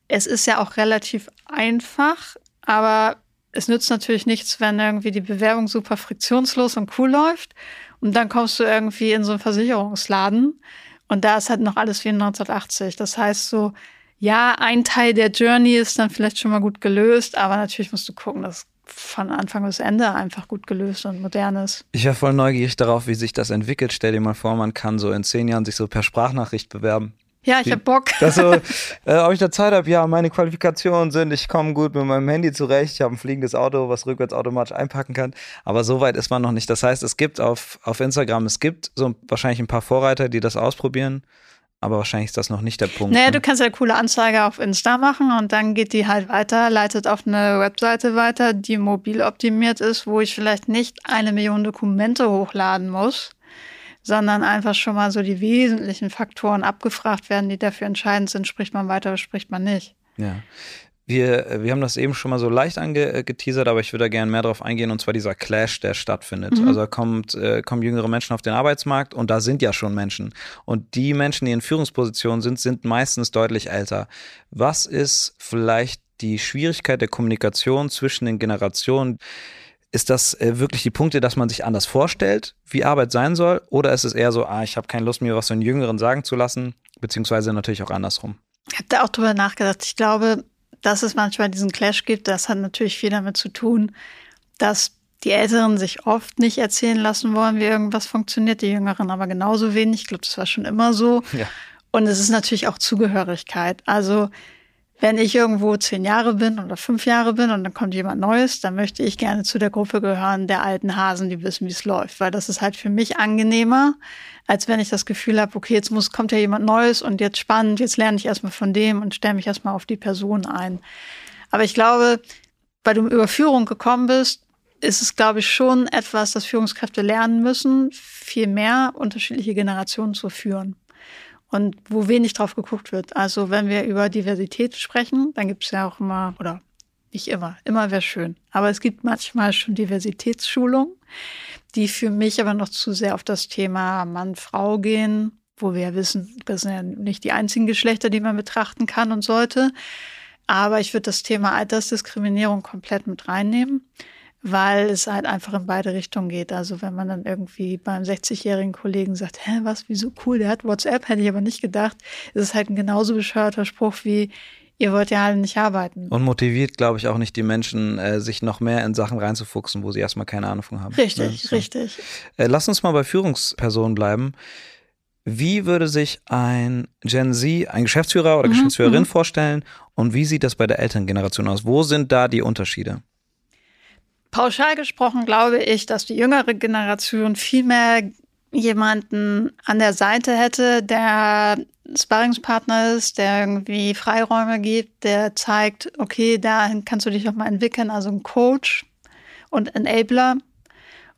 Es ist ja auch relativ einfach, aber es nützt natürlich nichts, wenn irgendwie die Bewerbung super friktionslos und cool läuft und dann kommst du irgendwie in so einen Versicherungsladen und da ist halt noch alles wie in 1980. Das heißt so, ja, ein Teil der Journey ist dann vielleicht schon mal gut gelöst, aber natürlich musst du gucken, dass von Anfang bis Ende einfach gut gelöst und modern ist. Ich wäre voll neugierig darauf, wie sich das entwickelt. Stell dir mal vor, man kann so in zehn Jahren sich so per Sprachnachricht bewerben. Ja, ich hab Bock. Das so, äh, ob ich da Zeit habe, ja, meine Qualifikationen sind, ich komme gut mit meinem Handy zurecht, ich habe ein fliegendes Auto, was rückwärts automatisch einpacken kann. Aber so weit ist man noch nicht. Das heißt, es gibt auf, auf Instagram, es gibt so wahrscheinlich ein paar Vorreiter, die das ausprobieren. Aber wahrscheinlich ist das noch nicht der Punkt. Naja, ne? du kannst ja eine coole Anzeige auf Insta machen und dann geht die halt weiter, leitet auf eine Webseite weiter, die mobil optimiert ist, wo ich vielleicht nicht eine Million Dokumente hochladen muss, sondern einfach schon mal so die wesentlichen Faktoren abgefragt werden, die dafür entscheidend sind. Spricht man weiter oder spricht man nicht? Ja. Wir, äh, wir haben das eben schon mal so leicht angeteasert, aber ich würde da gerne mehr drauf eingehen, und zwar dieser Clash, der stattfindet. Mhm. Also kommt, äh, kommen jüngere Menschen auf den Arbeitsmarkt und da sind ja schon Menschen. Und die Menschen, die in Führungspositionen sind, sind meistens deutlich älter. Was ist vielleicht die Schwierigkeit der Kommunikation zwischen den Generationen? Ist das äh, wirklich die Punkte, dass man sich anders vorstellt, wie Arbeit sein soll? Oder ist es eher so, ah, ich habe keine Lust, mir was von Jüngeren sagen zu lassen, beziehungsweise natürlich auch andersrum? Ich habe da auch drüber nachgedacht. Ich glaube, dass es manchmal diesen Clash gibt, das hat natürlich viel damit zu tun, dass die Älteren sich oft nicht erzählen lassen wollen, wie irgendwas funktioniert, die Jüngeren aber genauso wenig. Ich glaube, das war schon immer so. Ja. Und es ist natürlich auch Zugehörigkeit. Also wenn ich irgendwo zehn Jahre bin oder fünf Jahre bin und dann kommt jemand Neues, dann möchte ich gerne zu der Gruppe gehören der alten Hasen, die wissen, wie es läuft. Weil das ist halt für mich angenehmer, als wenn ich das Gefühl habe, okay, jetzt muss, kommt ja jemand Neues und jetzt spannend, jetzt lerne ich erstmal von dem und stelle mich erstmal auf die Person ein. Aber ich glaube, weil du über Führung gekommen bist, ist es, glaube ich, schon etwas, das Führungskräfte lernen müssen, viel mehr unterschiedliche Generationen zu führen und wo wenig drauf geguckt wird. Also wenn wir über Diversität sprechen, dann gibt es ja auch immer, oder nicht immer, immer wäre schön, aber es gibt manchmal schon Diversitätsschulungen, die für mich aber noch zu sehr auf das Thema Mann-Frau gehen, wo wir ja wissen, das sind ja nicht die einzigen Geschlechter, die man betrachten kann und sollte. Aber ich würde das Thema Altersdiskriminierung komplett mit reinnehmen weil es halt einfach in beide Richtungen geht. Also wenn man dann irgendwie beim 60-jährigen Kollegen sagt, hä, was, wieso cool, der hat WhatsApp, hätte ich aber nicht gedacht, ist es halt ein genauso bescheuerter Spruch wie, ihr wollt ja alle nicht arbeiten. Und motiviert, glaube ich, auch nicht die Menschen, äh, sich noch mehr in Sachen reinzufuchsen, wo sie erstmal keine Ahnung von haben. Richtig, so. richtig. Äh, lass uns mal bei Führungspersonen bleiben. Wie würde sich ein Gen Z, ein Geschäftsführer oder mhm, Geschäftsführerin mhm. vorstellen und wie sieht das bei der Elterngeneration aus? Wo sind da die Unterschiede? Pauschal gesprochen glaube ich, dass die jüngere Generation viel mehr jemanden an der Seite hätte, der Sparringspartner ist, der irgendwie Freiräume gibt, der zeigt, okay, dahin kannst du dich auch mal entwickeln, also ein Coach und Enabler.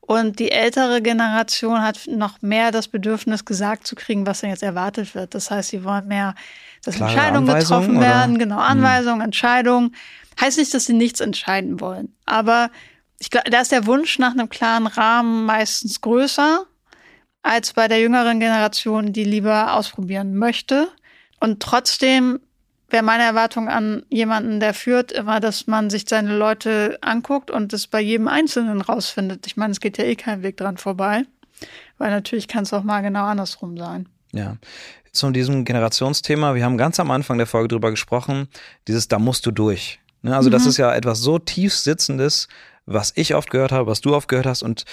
Und die ältere Generation hat noch mehr das Bedürfnis, gesagt zu kriegen, was denn jetzt erwartet wird. Das heißt, sie wollen mehr, dass Klare Entscheidungen getroffen werden, oder? genau, hm. Anweisungen, hm. Entscheidungen. Heißt nicht, dass sie nichts entscheiden wollen. Aber ich glaube, da ist der Wunsch nach einem klaren Rahmen meistens größer als bei der jüngeren Generation, die lieber ausprobieren möchte. Und trotzdem wäre meine Erwartung an jemanden, der führt, immer, dass man sich seine Leute anguckt und es bei jedem Einzelnen rausfindet. Ich meine, es geht ja eh kein Weg dran vorbei, weil natürlich kann es auch mal genau andersrum sein. Ja. Zu diesem Generationsthema, wir haben ganz am Anfang der Folge drüber gesprochen, dieses da musst du durch. Ne? Also mhm. das ist ja etwas so tief sitzendes, was ich oft gehört habe, was du oft gehört hast und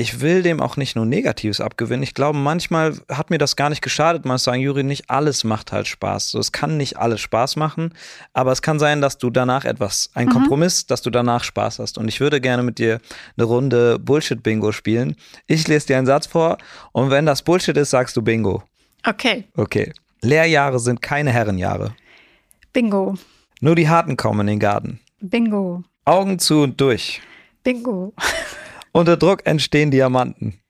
ich will dem auch nicht nur Negatives abgewinnen. Ich glaube, manchmal hat mir das gar nicht geschadet, mal zu sagen, Juri, nicht alles macht halt Spaß. So, es kann nicht alles Spaß machen, aber es kann sein, dass du danach etwas, ein mhm. Kompromiss, dass du danach Spaß hast. Und ich würde gerne mit dir eine Runde Bullshit-Bingo spielen. Ich lese dir einen Satz vor und wenn das Bullshit ist, sagst du Bingo. Okay. Okay. Lehrjahre sind keine Herrenjahre. Bingo. Nur die Harten kommen in den Garten. Bingo. Augen zu und durch. Bingo. Unter Druck entstehen Diamanten.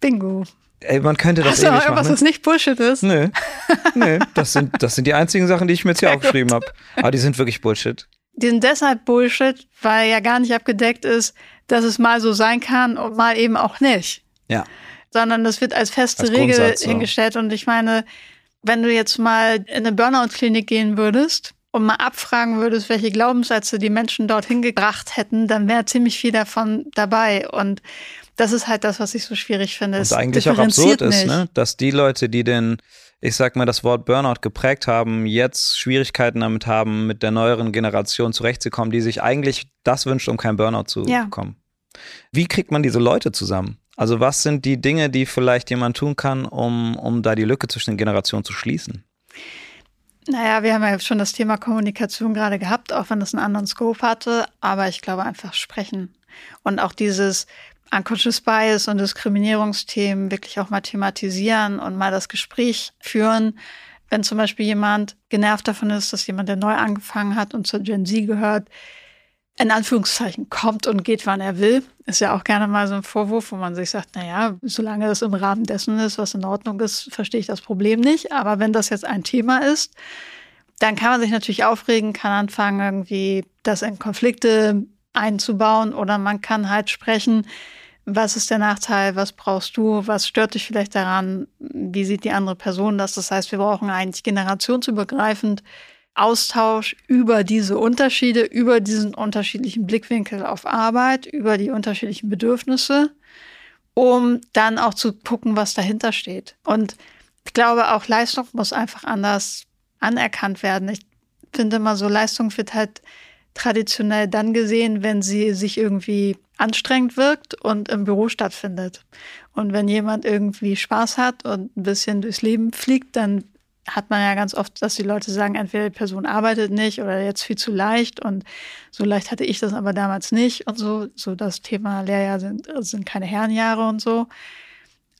Bingo. Ey, man könnte das Hast du ewig irgendwas, machen. was nicht Bullshit ist? Nö. Nö, das sind, das sind die einzigen Sachen, die ich mir jetzt hier aufgeschrieben habe. Aber die sind wirklich Bullshit. Die sind deshalb Bullshit, weil ja gar nicht abgedeckt ist, dass es mal so sein kann und mal eben auch nicht. Ja. Sondern das wird als feste Als Regel hingestellt. Und ich meine, wenn du jetzt mal in eine Burnout-Klinik gehen würdest und mal abfragen würdest, welche Glaubenssätze die Menschen dorthin gebracht hätten, dann wäre ziemlich viel davon dabei. Und das ist halt das, was ich so schwierig finde. Und eigentlich auch absurd ist, ne? dass die Leute, die den, ich sag mal, das Wort Burnout geprägt haben, jetzt Schwierigkeiten damit haben, mit der neueren Generation zurechtzukommen, die sich eigentlich das wünscht, um kein Burnout zu Ja. bekommen. Wie kriegt man diese Leute zusammen? Also was sind die Dinge, die vielleicht jemand tun kann, um, um da die Lücke zwischen den Generationen zu schließen? Naja, wir haben ja schon das Thema Kommunikation gerade gehabt, auch wenn es einen anderen Scope hatte. Aber ich glaube einfach sprechen. Und auch dieses Unconscious Bias und Diskriminierungsthemen wirklich auch mal thematisieren und mal das Gespräch führen. Wenn zum Beispiel jemand genervt davon ist, dass jemand, der neu angefangen hat und zur Gen Z gehört, in Anführungszeichen kommt und geht, wann er will. Ist ja auch gerne mal so ein Vorwurf, wo man sich sagt, naja, solange das im Rahmen dessen ist, was in Ordnung ist, verstehe ich das Problem nicht. Aber wenn das jetzt ein Thema ist, dann kann man sich natürlich aufregen, kann anfangen, irgendwie das in Konflikte einzubauen oder man kann halt sprechen, was ist der Nachteil, was brauchst du, was stört dich vielleicht daran, wie sieht die andere Person das. Das heißt, wir brauchen eigentlich generationsübergreifend Austausch über diese Unterschiede, über diesen unterschiedlichen Blickwinkel auf Arbeit, über die unterschiedlichen Bedürfnisse, um dann auch zu gucken, was dahinter steht. Und ich glaube, auch Leistung muss einfach anders anerkannt werden. Ich finde immer so, Leistung wird halt traditionell dann gesehen, wenn sie sich irgendwie anstrengend wirkt und im Büro stattfindet. Und wenn jemand irgendwie Spaß hat und ein bisschen durchs Leben fliegt, dann hat man ja ganz oft, dass die Leute sagen, entweder die Person arbeitet nicht oder jetzt viel zu leicht und so leicht hatte ich das aber damals nicht und so. So das Thema Lehrjahr sind, sind keine Herrenjahre und so.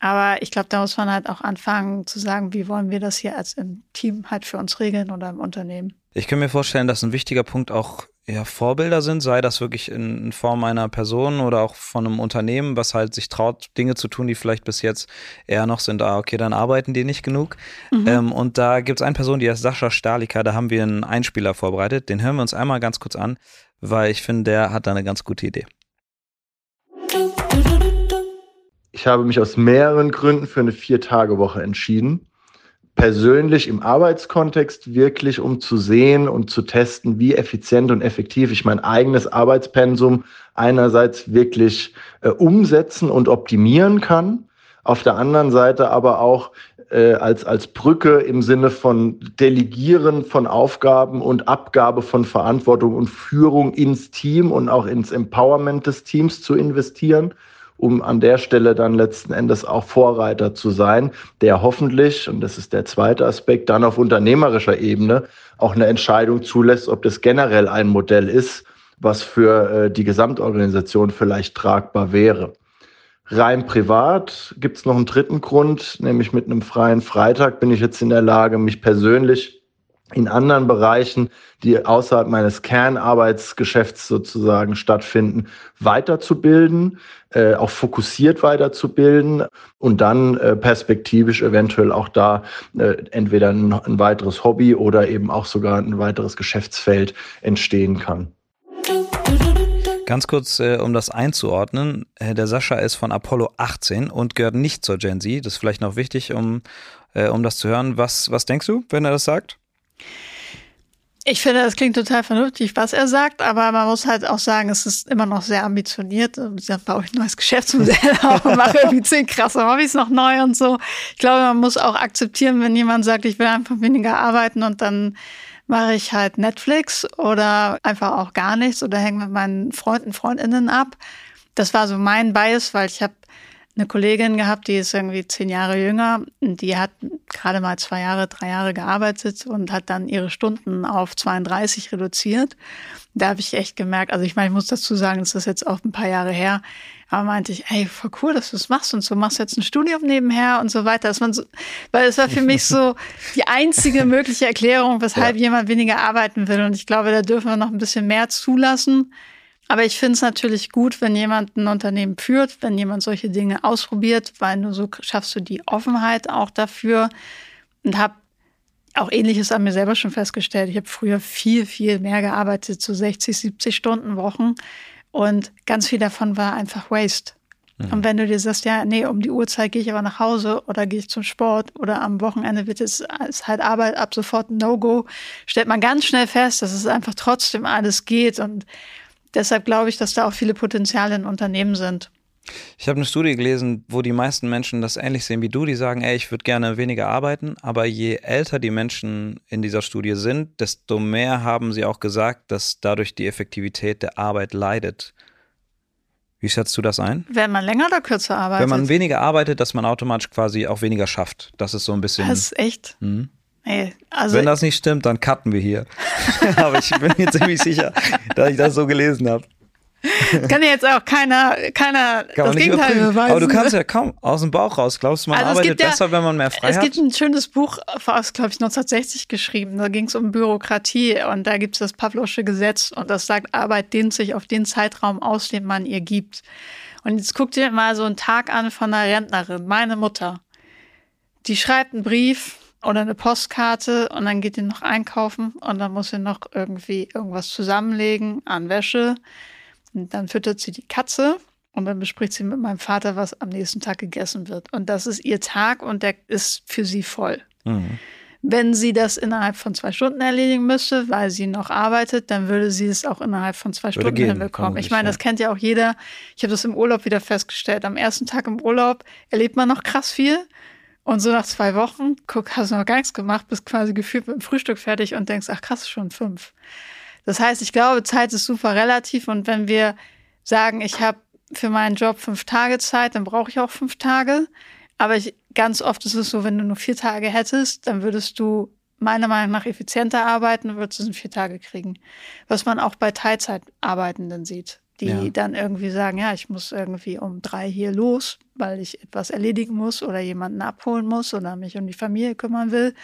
Aber ich glaube, da muss man halt auch anfangen zu sagen, wie wollen wir das hier als im Team halt für uns regeln oder im Unternehmen. Ich kann mir vorstellen, dass ein wichtiger Punkt auch ja, Vorbilder sind, sei das wirklich in, Form einer Person oder auch von einem Unternehmen, was halt sich traut, Dinge zu tun, die vielleicht bis jetzt eher noch sind, ah, okay, dann arbeiten die nicht genug. Mhm. Ähm, und da gibt es eine Person, die heißt Sascha Stalika, da haben wir einen Einspieler vorbereitet. Den hören wir uns einmal ganz kurz an, weil ich finde, der hat da eine ganz gute Idee. Ich habe mich aus mehreren Gründen für eine Vier-Tage-Woche entschieden. Persönlich im Arbeitskontext wirklich, um zu sehen und zu testen, wie effizient und effektiv ich mein eigenes Arbeitspensum einerseits wirklich äh, umsetzen und optimieren kann. Auf der anderen Seite aber auch äh, als, als Brücke im Sinne von Delegieren von Aufgaben und Abgabe von Verantwortung und Führung ins Team und auch ins Empowerment des Teams zu investieren um an der Stelle dann letzten Endes auch Vorreiter zu sein, der hoffentlich, und das ist der zweite Aspekt, dann auf unternehmerischer Ebene auch eine Entscheidung zulässt, ob das generell ein Modell ist, was für äh, die Gesamtorganisation vielleicht tragbar wäre. Rein privat gibt es noch einen dritten Grund, nämlich mit einem freien Freitag bin ich jetzt in der Lage, mich persönlich in anderen Bereichen, die außerhalb meines Kernarbeitsgeschäfts sozusagen stattfinden, weiterzubilden, äh, auch fokussiert weiterzubilden und dann äh, perspektivisch eventuell auch da äh, entweder ein, ein weiteres Hobby oder eben auch sogar ein weiteres Geschäftsfeld entstehen kann. Ganz kurz, äh, um das einzuordnen, äh, der Sascha ist von Apollo 18 und gehört nicht zur Gen Z. Das ist vielleicht noch wichtig, um, äh, um das zu hören. Was, was denkst du, wenn er das sagt? Ich finde, das klingt total vernünftig, was er sagt, aber man muss halt auch sagen, es ist immer noch sehr ambitioniert. Da baue ich ein neues Geschäftsmodell auf und mache irgendwie zehn krasse Hobbys noch neu und so. Ich glaube, man muss auch akzeptieren, wenn jemand sagt, ich will einfach weniger arbeiten und dann mache ich halt Netflix oder einfach auch gar nichts oder hänge mit meinen Freunden, Freundinnen ab. Das war so mein Bias, weil ich habe eine Kollegin gehabt, die ist irgendwie zehn Jahre jünger. Die hat gerade mal zwei Jahre, drei Jahre gearbeitet und hat dann ihre Stunden auf 32 reduziert. Da habe ich echt gemerkt, also ich meine, ich muss dazu sagen, das ist jetzt auch ein paar Jahre her, aber meinte ich, ey, voll cool, dass du es machst und so, machst jetzt ein Studium nebenher und so weiter. Dass man so, weil es war für mich so die einzige mögliche Erklärung, weshalb ja. jemand weniger arbeiten will. Und ich glaube, da dürfen wir noch ein bisschen mehr zulassen. Aber ich finde es natürlich gut, wenn jemand ein Unternehmen führt, wenn jemand solche Dinge ausprobiert, weil nur so schaffst du die Offenheit auch dafür. Und habe auch ähnliches an mir selber schon festgestellt. Ich habe früher viel, viel mehr gearbeitet, so 60, 70 Stunden Wochen. Und ganz viel davon war einfach Waste. Mhm. Und wenn du dir sagst, ja, nee, um die Uhrzeit gehe ich aber nach Hause oder gehe ich zum Sport oder am Wochenende wird es ist halt Arbeit ab sofort ein No-Go, stellt man ganz schnell fest, dass es einfach trotzdem alles geht. Und deshalb glaube ich, dass da auch viele Potenziale in Unternehmen sind. Ich habe eine Studie gelesen, wo die meisten Menschen das ähnlich sehen wie du. Die sagen, ey, ich würde gerne weniger arbeiten, aber je älter die Menschen in dieser Studie sind, desto mehr haben sie auch gesagt, dass dadurch die Effektivität der Arbeit leidet. Wie schätzt du das ein? Wenn man länger oder kürzer arbeitet? Wenn man weniger arbeitet, dass man automatisch quasi auch weniger schafft. Das ist so ein bisschen. Das ist echt. Mhm. Ey, also Wenn das nicht stimmt, dann cutten wir hier. Aber ich bin mir ziemlich sicher, dass ich das so gelesen habe. Kann ja jetzt auch keiner, keiner Kann das Gegenteil beweisen. Aber du kannst ja kaum aus dem Bauch raus. Glaubst du, man also arbeitet ja, besser, wenn man mehr frei es hat? Es gibt ein schönes Buch aus, glaube ich, 1960 geschrieben. Da ging es um Bürokratie und da gibt es das Pavlosche Gesetz und das sagt, Arbeit dehnt sich auf den Zeitraum aus, den man ihr gibt. Und jetzt guck dir mal so einen Tag an von einer Rentnerin, meine Mutter. Die schreibt einen Brief, oder eine Postkarte und dann geht die noch einkaufen und dann muss sie noch irgendwie irgendwas zusammenlegen an Wäsche. Und dann füttert sie die Katze und dann bespricht sie mit meinem Vater, was am nächsten Tag gegessen wird. Und das ist ihr Tag und der ist für sie voll. Mhm. Wenn sie das innerhalb von zwei Stunden erledigen müsste, weil sie noch arbeitet, dann würde sie es auch innerhalb von zwei würde Stunden gehen, hinbekommen. Ich meine, das kennt ja auch jeder. Ich habe das im Urlaub wieder festgestellt. Am ersten Tag im Urlaub erlebt man noch krass viel. Und so nach zwei Wochen, guck, hast du noch gar nichts gemacht, bist quasi gefühlt mit dem Frühstück fertig und denkst, ach krass, schon fünf. Das heißt, ich glaube, Zeit ist super relativ und wenn wir sagen, ich habe für meinen Job fünf Tage Zeit, dann brauche ich auch fünf Tage. Aber ich, ganz oft ist es so, wenn du nur vier Tage hättest, dann würdest du meiner Meinung nach effizienter arbeiten und würdest es in vier Tage kriegen. Was man auch bei Teilzeitarbeitenden sieht die ja. dann irgendwie sagen, ja, ich muss irgendwie um drei hier los, weil ich etwas erledigen muss oder jemanden abholen muss oder mich um die Familie kümmern will.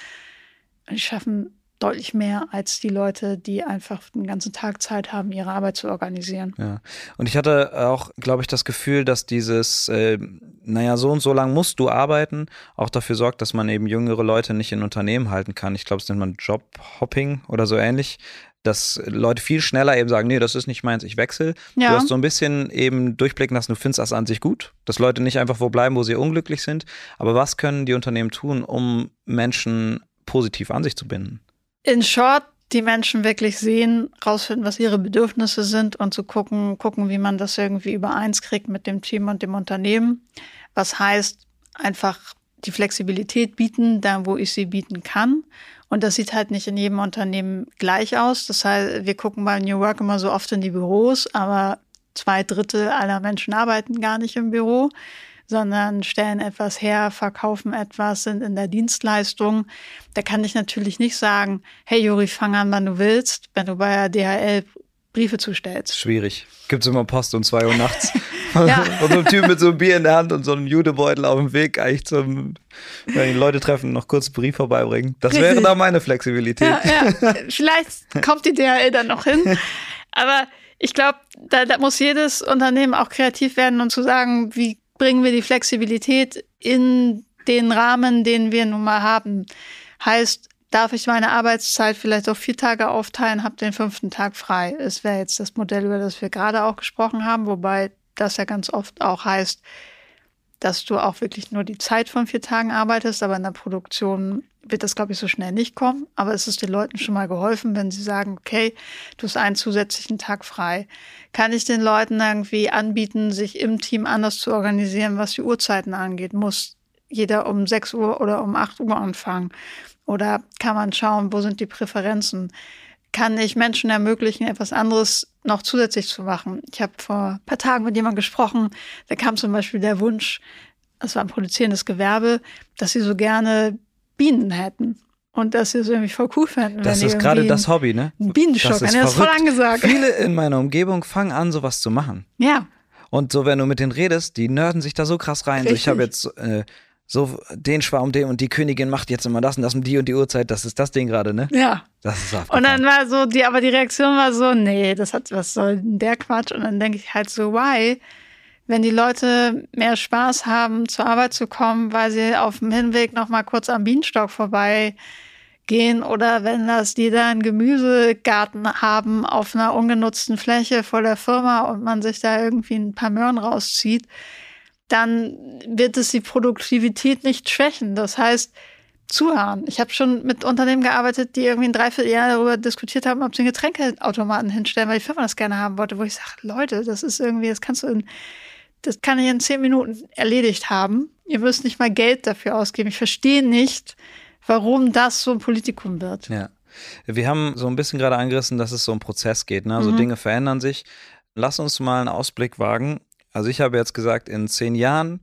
Die schaffen deutlich mehr als die Leute, die einfach den ganzen Tag Zeit haben, ihre Arbeit zu organisieren. Ja. Und ich hatte auch, glaube ich, das Gefühl, dass dieses, äh, naja, so und so lang musst du arbeiten, auch dafür sorgt, dass man eben jüngere Leute nicht in Unternehmen halten kann. Ich glaube, es nennt man Jobhopping oder so ähnlich dass Leute viel schneller eben sagen, nee, das ist nicht meins, ich wechsle. Ja. Du hast so ein bisschen eben durchblicken lassen, du findest das an sich gut, dass Leute nicht einfach wo bleiben, wo sie unglücklich sind. Aber was können die Unternehmen tun, um Menschen positiv an sich zu binden? In short, die Menschen wirklich sehen, rausfinden, was ihre Bedürfnisse sind und zu gucken, gucken, wie man das irgendwie übereins kriegt mit dem Team und dem Unternehmen. Was heißt, einfach die Flexibilität bieten, da wo ich sie bieten kann und das sieht halt nicht in jedem Unternehmen gleich aus. Das heißt, wir gucken bei New Work immer so oft in die Büros, aber zwei Drittel aller Menschen arbeiten gar nicht im Büro, sondern stellen etwas her, verkaufen etwas, sind in der Dienstleistung. Da kann ich natürlich nicht sagen, hey Juri, fang an, wann du willst, wenn du bei der DHL Briefe zustellst. Schwierig. Gibt es immer Post um zwei Uhr nachts. ja. und so ein Typ mit so einem Bier in der Hand und so einem Judebeutel auf dem Weg, eigentlich zum, wenn die Leute treffen, noch kurz einen Brief vorbeibringen. Das Richtig. wäre da meine Flexibilität. Ja, ja. Vielleicht kommt die DHL dann noch hin. Aber ich glaube, da, da muss jedes Unternehmen auch kreativ werden und zu sagen, wie bringen wir die Flexibilität in den Rahmen, den wir nun mal haben. Heißt, darf ich meine Arbeitszeit vielleicht auf vier Tage aufteilen, habe den fünften Tag frei. Es wäre jetzt das Modell, über das wir gerade auch gesprochen haben, wobei das ja ganz oft auch heißt, dass du auch wirklich nur die Zeit von vier Tagen arbeitest, aber in der Produktion wird das, glaube ich, so schnell nicht kommen. Aber es ist den Leuten schon mal geholfen, wenn sie sagen, okay, du hast einen zusätzlichen Tag frei. Kann ich den Leuten irgendwie anbieten, sich im Team anders zu organisieren, was die Uhrzeiten angeht? Muss jeder um 6 Uhr oder um 8 Uhr anfangen? Oder kann man schauen, wo sind die Präferenzen? Kann ich Menschen ermöglichen, etwas anderes noch zusätzlich zu machen? Ich habe vor ein paar Tagen mit jemandem gesprochen, da kam zum Beispiel der Wunsch, es war ein produzierendes Gewerbe, dass sie so gerne Bienen hätten. Und dass sie es irgendwie voll cool fänden. Das ist gerade das Hobby, ne? Ein Bienenstock, das ist, das ist voll angesagt. Viele in meiner Umgebung fangen an, sowas zu machen. Ja. Und so, wenn du mit denen redest, die nerden sich da so krass rein. So, ich habe jetzt äh, so den Schwarm, dem und die Königin macht jetzt immer das und das um die und die Uhrzeit. Das ist das Ding gerade, ne? Ja. Das ist abgefahren. Und dann war so, die, aber die Reaktion war so, nee, das hat, was soll denn der Quatsch? Und dann denke ich halt so, why? wenn die Leute mehr Spaß haben, zur Arbeit zu kommen, weil sie auf dem Hinweg noch mal kurz am Bienenstock vorbei gehen oder wenn das die da einen Gemüsegarten haben auf einer ungenutzten Fläche vor der Firma und man sich da irgendwie ein paar Möhren rauszieht, dann wird es die Produktivität nicht schwächen. Das heißt, zuhören. Ich habe schon mit Unternehmen gearbeitet, die irgendwie ein Dreivierteljahr darüber diskutiert haben, ob sie einen Getränkeautomaten hinstellen, weil die Firma das gerne haben wollte, wo ich sage, Leute, das ist irgendwie, das kannst du in das kann ich in zehn Minuten erledigt haben. Ihr müsst nicht mal Geld dafür ausgeben. Ich verstehe nicht, warum das so ein Politikum wird. Ja. Wir haben so ein bisschen gerade angerissen, dass es so ein Prozess geht. Ne? Also mhm. Dinge verändern sich. Lass uns mal einen Ausblick wagen. Also ich habe jetzt gesagt, in zehn Jahren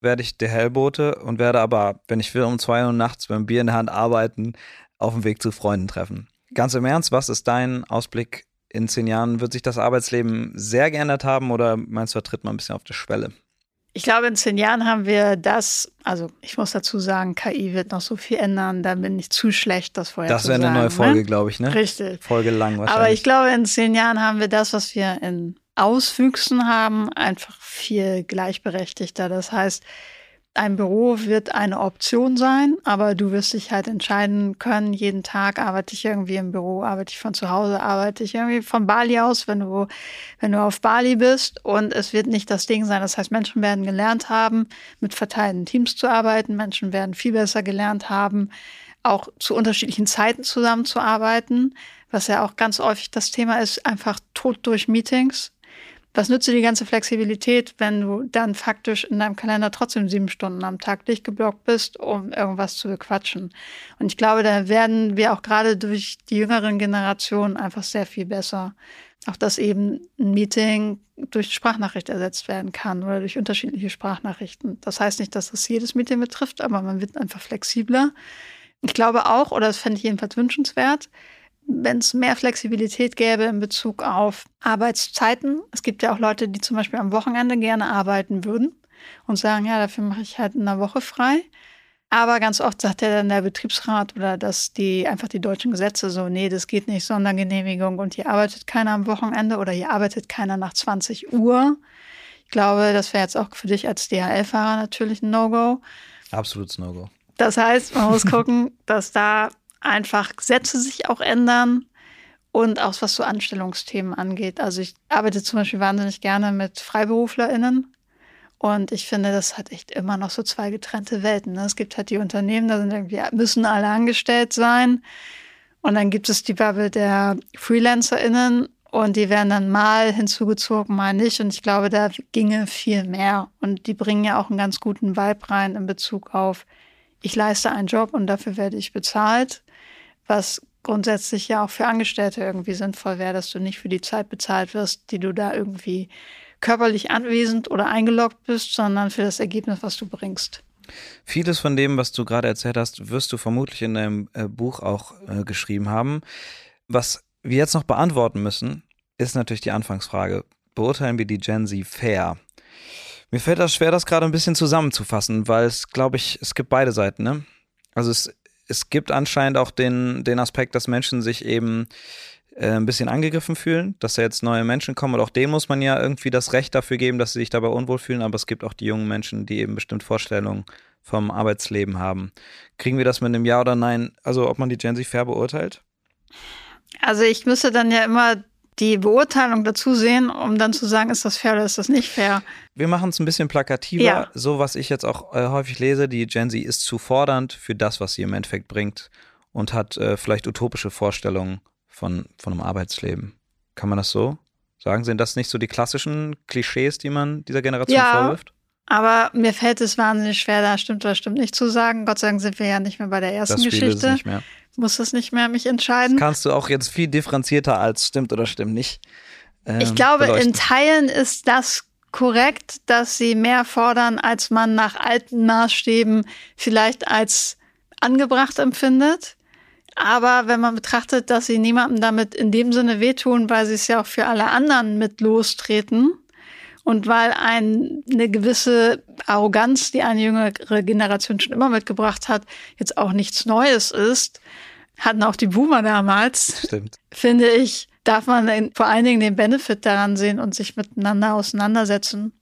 werde ich der Hellbote und werde aber, wenn ich will, um zwei Uhr nachts beim Bier in der Hand arbeiten, auf dem Weg zu Freunden treffen. Ganz im Ernst, was ist dein Ausblick in zehn Jahren wird sich das Arbeitsleben sehr geändert haben oder meinst du, da tritt man ein bisschen auf die Schwelle? Ich glaube, in zehn Jahren haben wir das, also ich muss dazu sagen, KI wird noch so viel ändern, da bin ich zu schlecht, das vorher das zu sagen. Das wäre eine neue Folge, ne? glaube ich, ne? Richtig. Folge lang wahrscheinlich. Aber ich glaube, in zehn Jahren haben wir das, was wir in Auswüchsen haben, einfach viel gleichberechtigter. Das heißt, ein Büro wird eine Option sein, aber du wirst dich halt entscheiden können, jeden Tag arbeite ich irgendwie im Büro, arbeite ich von zu Hause, arbeite ich irgendwie von Bali aus, wenn du, wenn du auf Bali bist. Und es wird nicht das Ding sein. Das heißt, Menschen werden gelernt haben, mit verteilten Teams zu arbeiten. Menschen werden viel besser gelernt haben, auch zu unterschiedlichen Zeiten zusammenzuarbeiten, was ja auch ganz häufig das Thema ist, einfach tot durch Meetings was nützt dir die ganze Flexibilität, wenn du dann faktisch in deinem Kalender trotzdem sieben Stunden am Tag dicht geblockt bist, um irgendwas zu bequatschen? Und ich glaube, da werden wir auch gerade durch die jüngeren Generationen einfach sehr viel besser. Auch dass eben ein Meeting durch Sprachnachricht ersetzt werden kann oder durch unterschiedliche Sprachnachrichten. Das heißt nicht, dass das jedes Meeting betrifft, aber man wird einfach flexibler. Ich glaube auch, oder das fände ich jedenfalls wünschenswert, wenn es mehr Flexibilität gäbe in Bezug auf Arbeitszeiten. Es gibt ja auch Leute, die zum Beispiel am Wochenende gerne arbeiten würden und sagen, ja, dafür mache ich halt in der Woche frei. Aber ganz oft sagt ja dann der Betriebsrat oder dass die einfach die deutschen Gesetze so, nee, das geht nicht, Sondergenehmigung und hier arbeitet keiner am Wochenende oder hier arbeitet keiner nach 20 Uhr. Ich glaube, das wäre jetzt auch für dich als DHL-Fahrer natürlich ein No-Go. Absolutes No-Go. Das heißt, man muss gucken, dass da einfach Gesetze sich auch ändern und auch was so Anstellungsthemen angeht. Also ich arbeite zum Beispiel wahnsinnig gerne mit FreiberuflerInnen und ich finde, das hat echt immer noch so zwei getrennte Welten. Ne? Es gibt halt die Unternehmen, da sind irgendwie, müssen alle angestellt sein. Und dann gibt es die Bubble der FreelancerInnen und die werden dann mal hinzugezogen, mal nicht. Und ich glaube, da ginge viel mehr. Und die bringen ja auch einen ganz guten Vibe rein in Bezug auf, ich leiste einen Job und dafür werde ich bezahlt was grundsätzlich ja auch für Angestellte irgendwie sinnvoll wäre, dass du nicht für die Zeit bezahlt wirst, die du da irgendwie körperlich anwesend oder eingeloggt bist, sondern für das Ergebnis, was du bringst. Vieles von dem, was du gerade erzählt hast, wirst du vermutlich in deinem äh, Buch auch äh, geschrieben haben. Was wir jetzt noch beantworten müssen, ist natürlich die Anfangsfrage. Beurteilen wir die Gen Z fair? Mir fällt das schwer, das gerade ein bisschen zusammenzufassen, weil es, glaube ich, es gibt beide Seiten. Ne? Also es es gibt anscheinend auch den, den Aspekt, dass Menschen sich eben äh, ein bisschen angegriffen fühlen, dass da jetzt neue Menschen kommen und auch denen muss man ja irgendwie das Recht dafür geben, dass sie sich dabei unwohl fühlen, aber es gibt auch die jungen Menschen, die eben bestimmte Vorstellungen vom Arbeitsleben haben. Kriegen wir das mit einem Ja oder Nein, also ob man die Gen Z fair beurteilt? Also ich müsste dann ja immer die Beurteilung dazu sehen, um dann zu sagen, ist das fair oder ist das nicht fair. Wir machen es ein bisschen plakativer. Ja. So, was ich jetzt auch äh, häufig lese, die Gen Z ist zu fordernd für das, was sie im Endeffekt bringt und hat äh, vielleicht utopische Vorstellungen von, von einem Arbeitsleben. Kann man das so sagen? Sind das nicht so die klassischen Klischees, die man dieser Generation ja, vorwirft? Aber mir fällt es wahnsinnig schwer, da stimmt oder stimmt nicht zu sagen. Gott sei Dank sind wir ja nicht mehr bei der ersten das Geschichte. Ist nicht mehr. Muss es nicht mehr mich entscheiden. Das kannst du auch jetzt viel differenzierter als stimmt oder stimmt nicht. Ähm, ich glaube, beleuchten. in Teilen ist das korrekt, dass sie mehr fordern, als man nach alten Maßstäben vielleicht als angebracht empfindet. Aber wenn man betrachtet, dass sie niemandem damit in dem Sinne wehtun, weil sie es ja auch für alle anderen mit lostreten und weil ein, eine gewisse Arroganz, die eine jüngere Generation schon immer mitgebracht hat, jetzt auch nichts Neues ist, hatten auch die Boomer damals, Stimmt. finde ich, darf man vor allen Dingen den Benefit daran sehen und sich miteinander auseinandersetzen.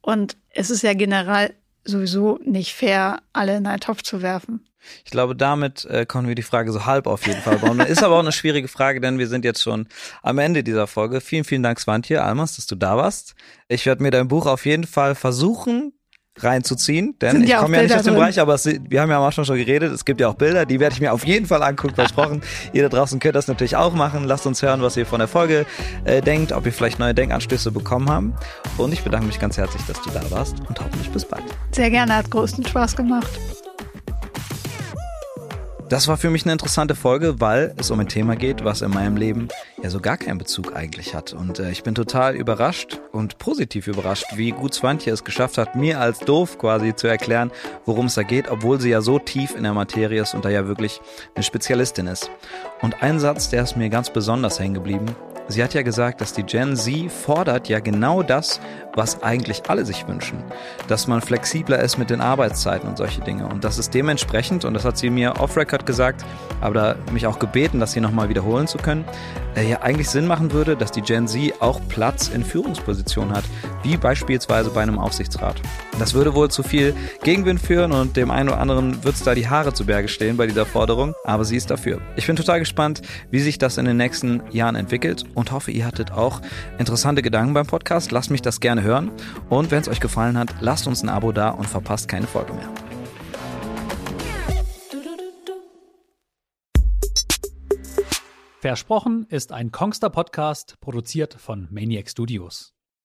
Und es ist ja generell sowieso nicht fair, alle in einen Topf zu werfen. Ich glaube, damit äh, konnten wir die Frage so halb auf jeden Fall bauen. Ist aber auch eine schwierige Frage, denn wir sind jetzt schon am Ende dieser Folge. Vielen, vielen Dank, Swantje, Almas, dass du da warst. Ich werde mir dein Buch auf jeden Fall versuchen reinzuziehen, denn ich komme ja nicht aus dem drin? Bereich, aber es, wir haben ja am Anfang schon geredet, es gibt ja auch Bilder, die werde ich mir auf jeden Fall angucken, versprochen. ihr da draußen könnt das natürlich auch machen. Lasst uns hören, was ihr von der Folge äh, denkt, ob ihr vielleicht neue Denkanstöße bekommen haben. Und ich bedanke mich ganz herzlich, dass du da warst und hoffentlich bis bald. Sehr gerne, hat großen Spaß gemacht. Das war für mich eine interessante Folge, weil es um ein Thema geht, was in meinem Leben ja so gar keinen Bezug eigentlich hat. Und äh, ich bin total überrascht und positiv überrascht, wie gut Swantje es geschafft hat, mir als doof quasi zu erklären, worum es da geht, obwohl sie ja so tief in der Materie ist und da ja wirklich eine Spezialistin ist. Und ein Satz, der ist mir ganz besonders hängen geblieben. Sie hat ja gesagt, dass die Gen Z fordert ja genau das, was eigentlich alle sich wünschen. Dass man flexibler ist mit den Arbeitszeiten und solche Dinge. Und das ist dementsprechend, und das hat sie mir off-Record gesagt, aber mich auch gebeten, das hier nochmal wiederholen zu können, äh, ja eigentlich Sinn machen würde, dass die Gen Z auch Platz in Führungspositionen hat, wie beispielsweise bei einem Aufsichtsrat. Das würde wohl zu viel Gegenwind führen und dem einen oder anderen wird es da die Haare zu Berge stehen bei dieser Forderung, aber sie ist dafür. Ich bin total gespannt, wie sich das in den nächsten Jahren entwickelt und hoffe, ihr hattet auch interessante Gedanken beim Podcast. Lasst mich das gerne hören. Und wenn es euch gefallen hat, lasst uns ein Abo da und verpasst keine Folge mehr. Versprochen ist ein Kongster Podcast, produziert von Maniac Studios.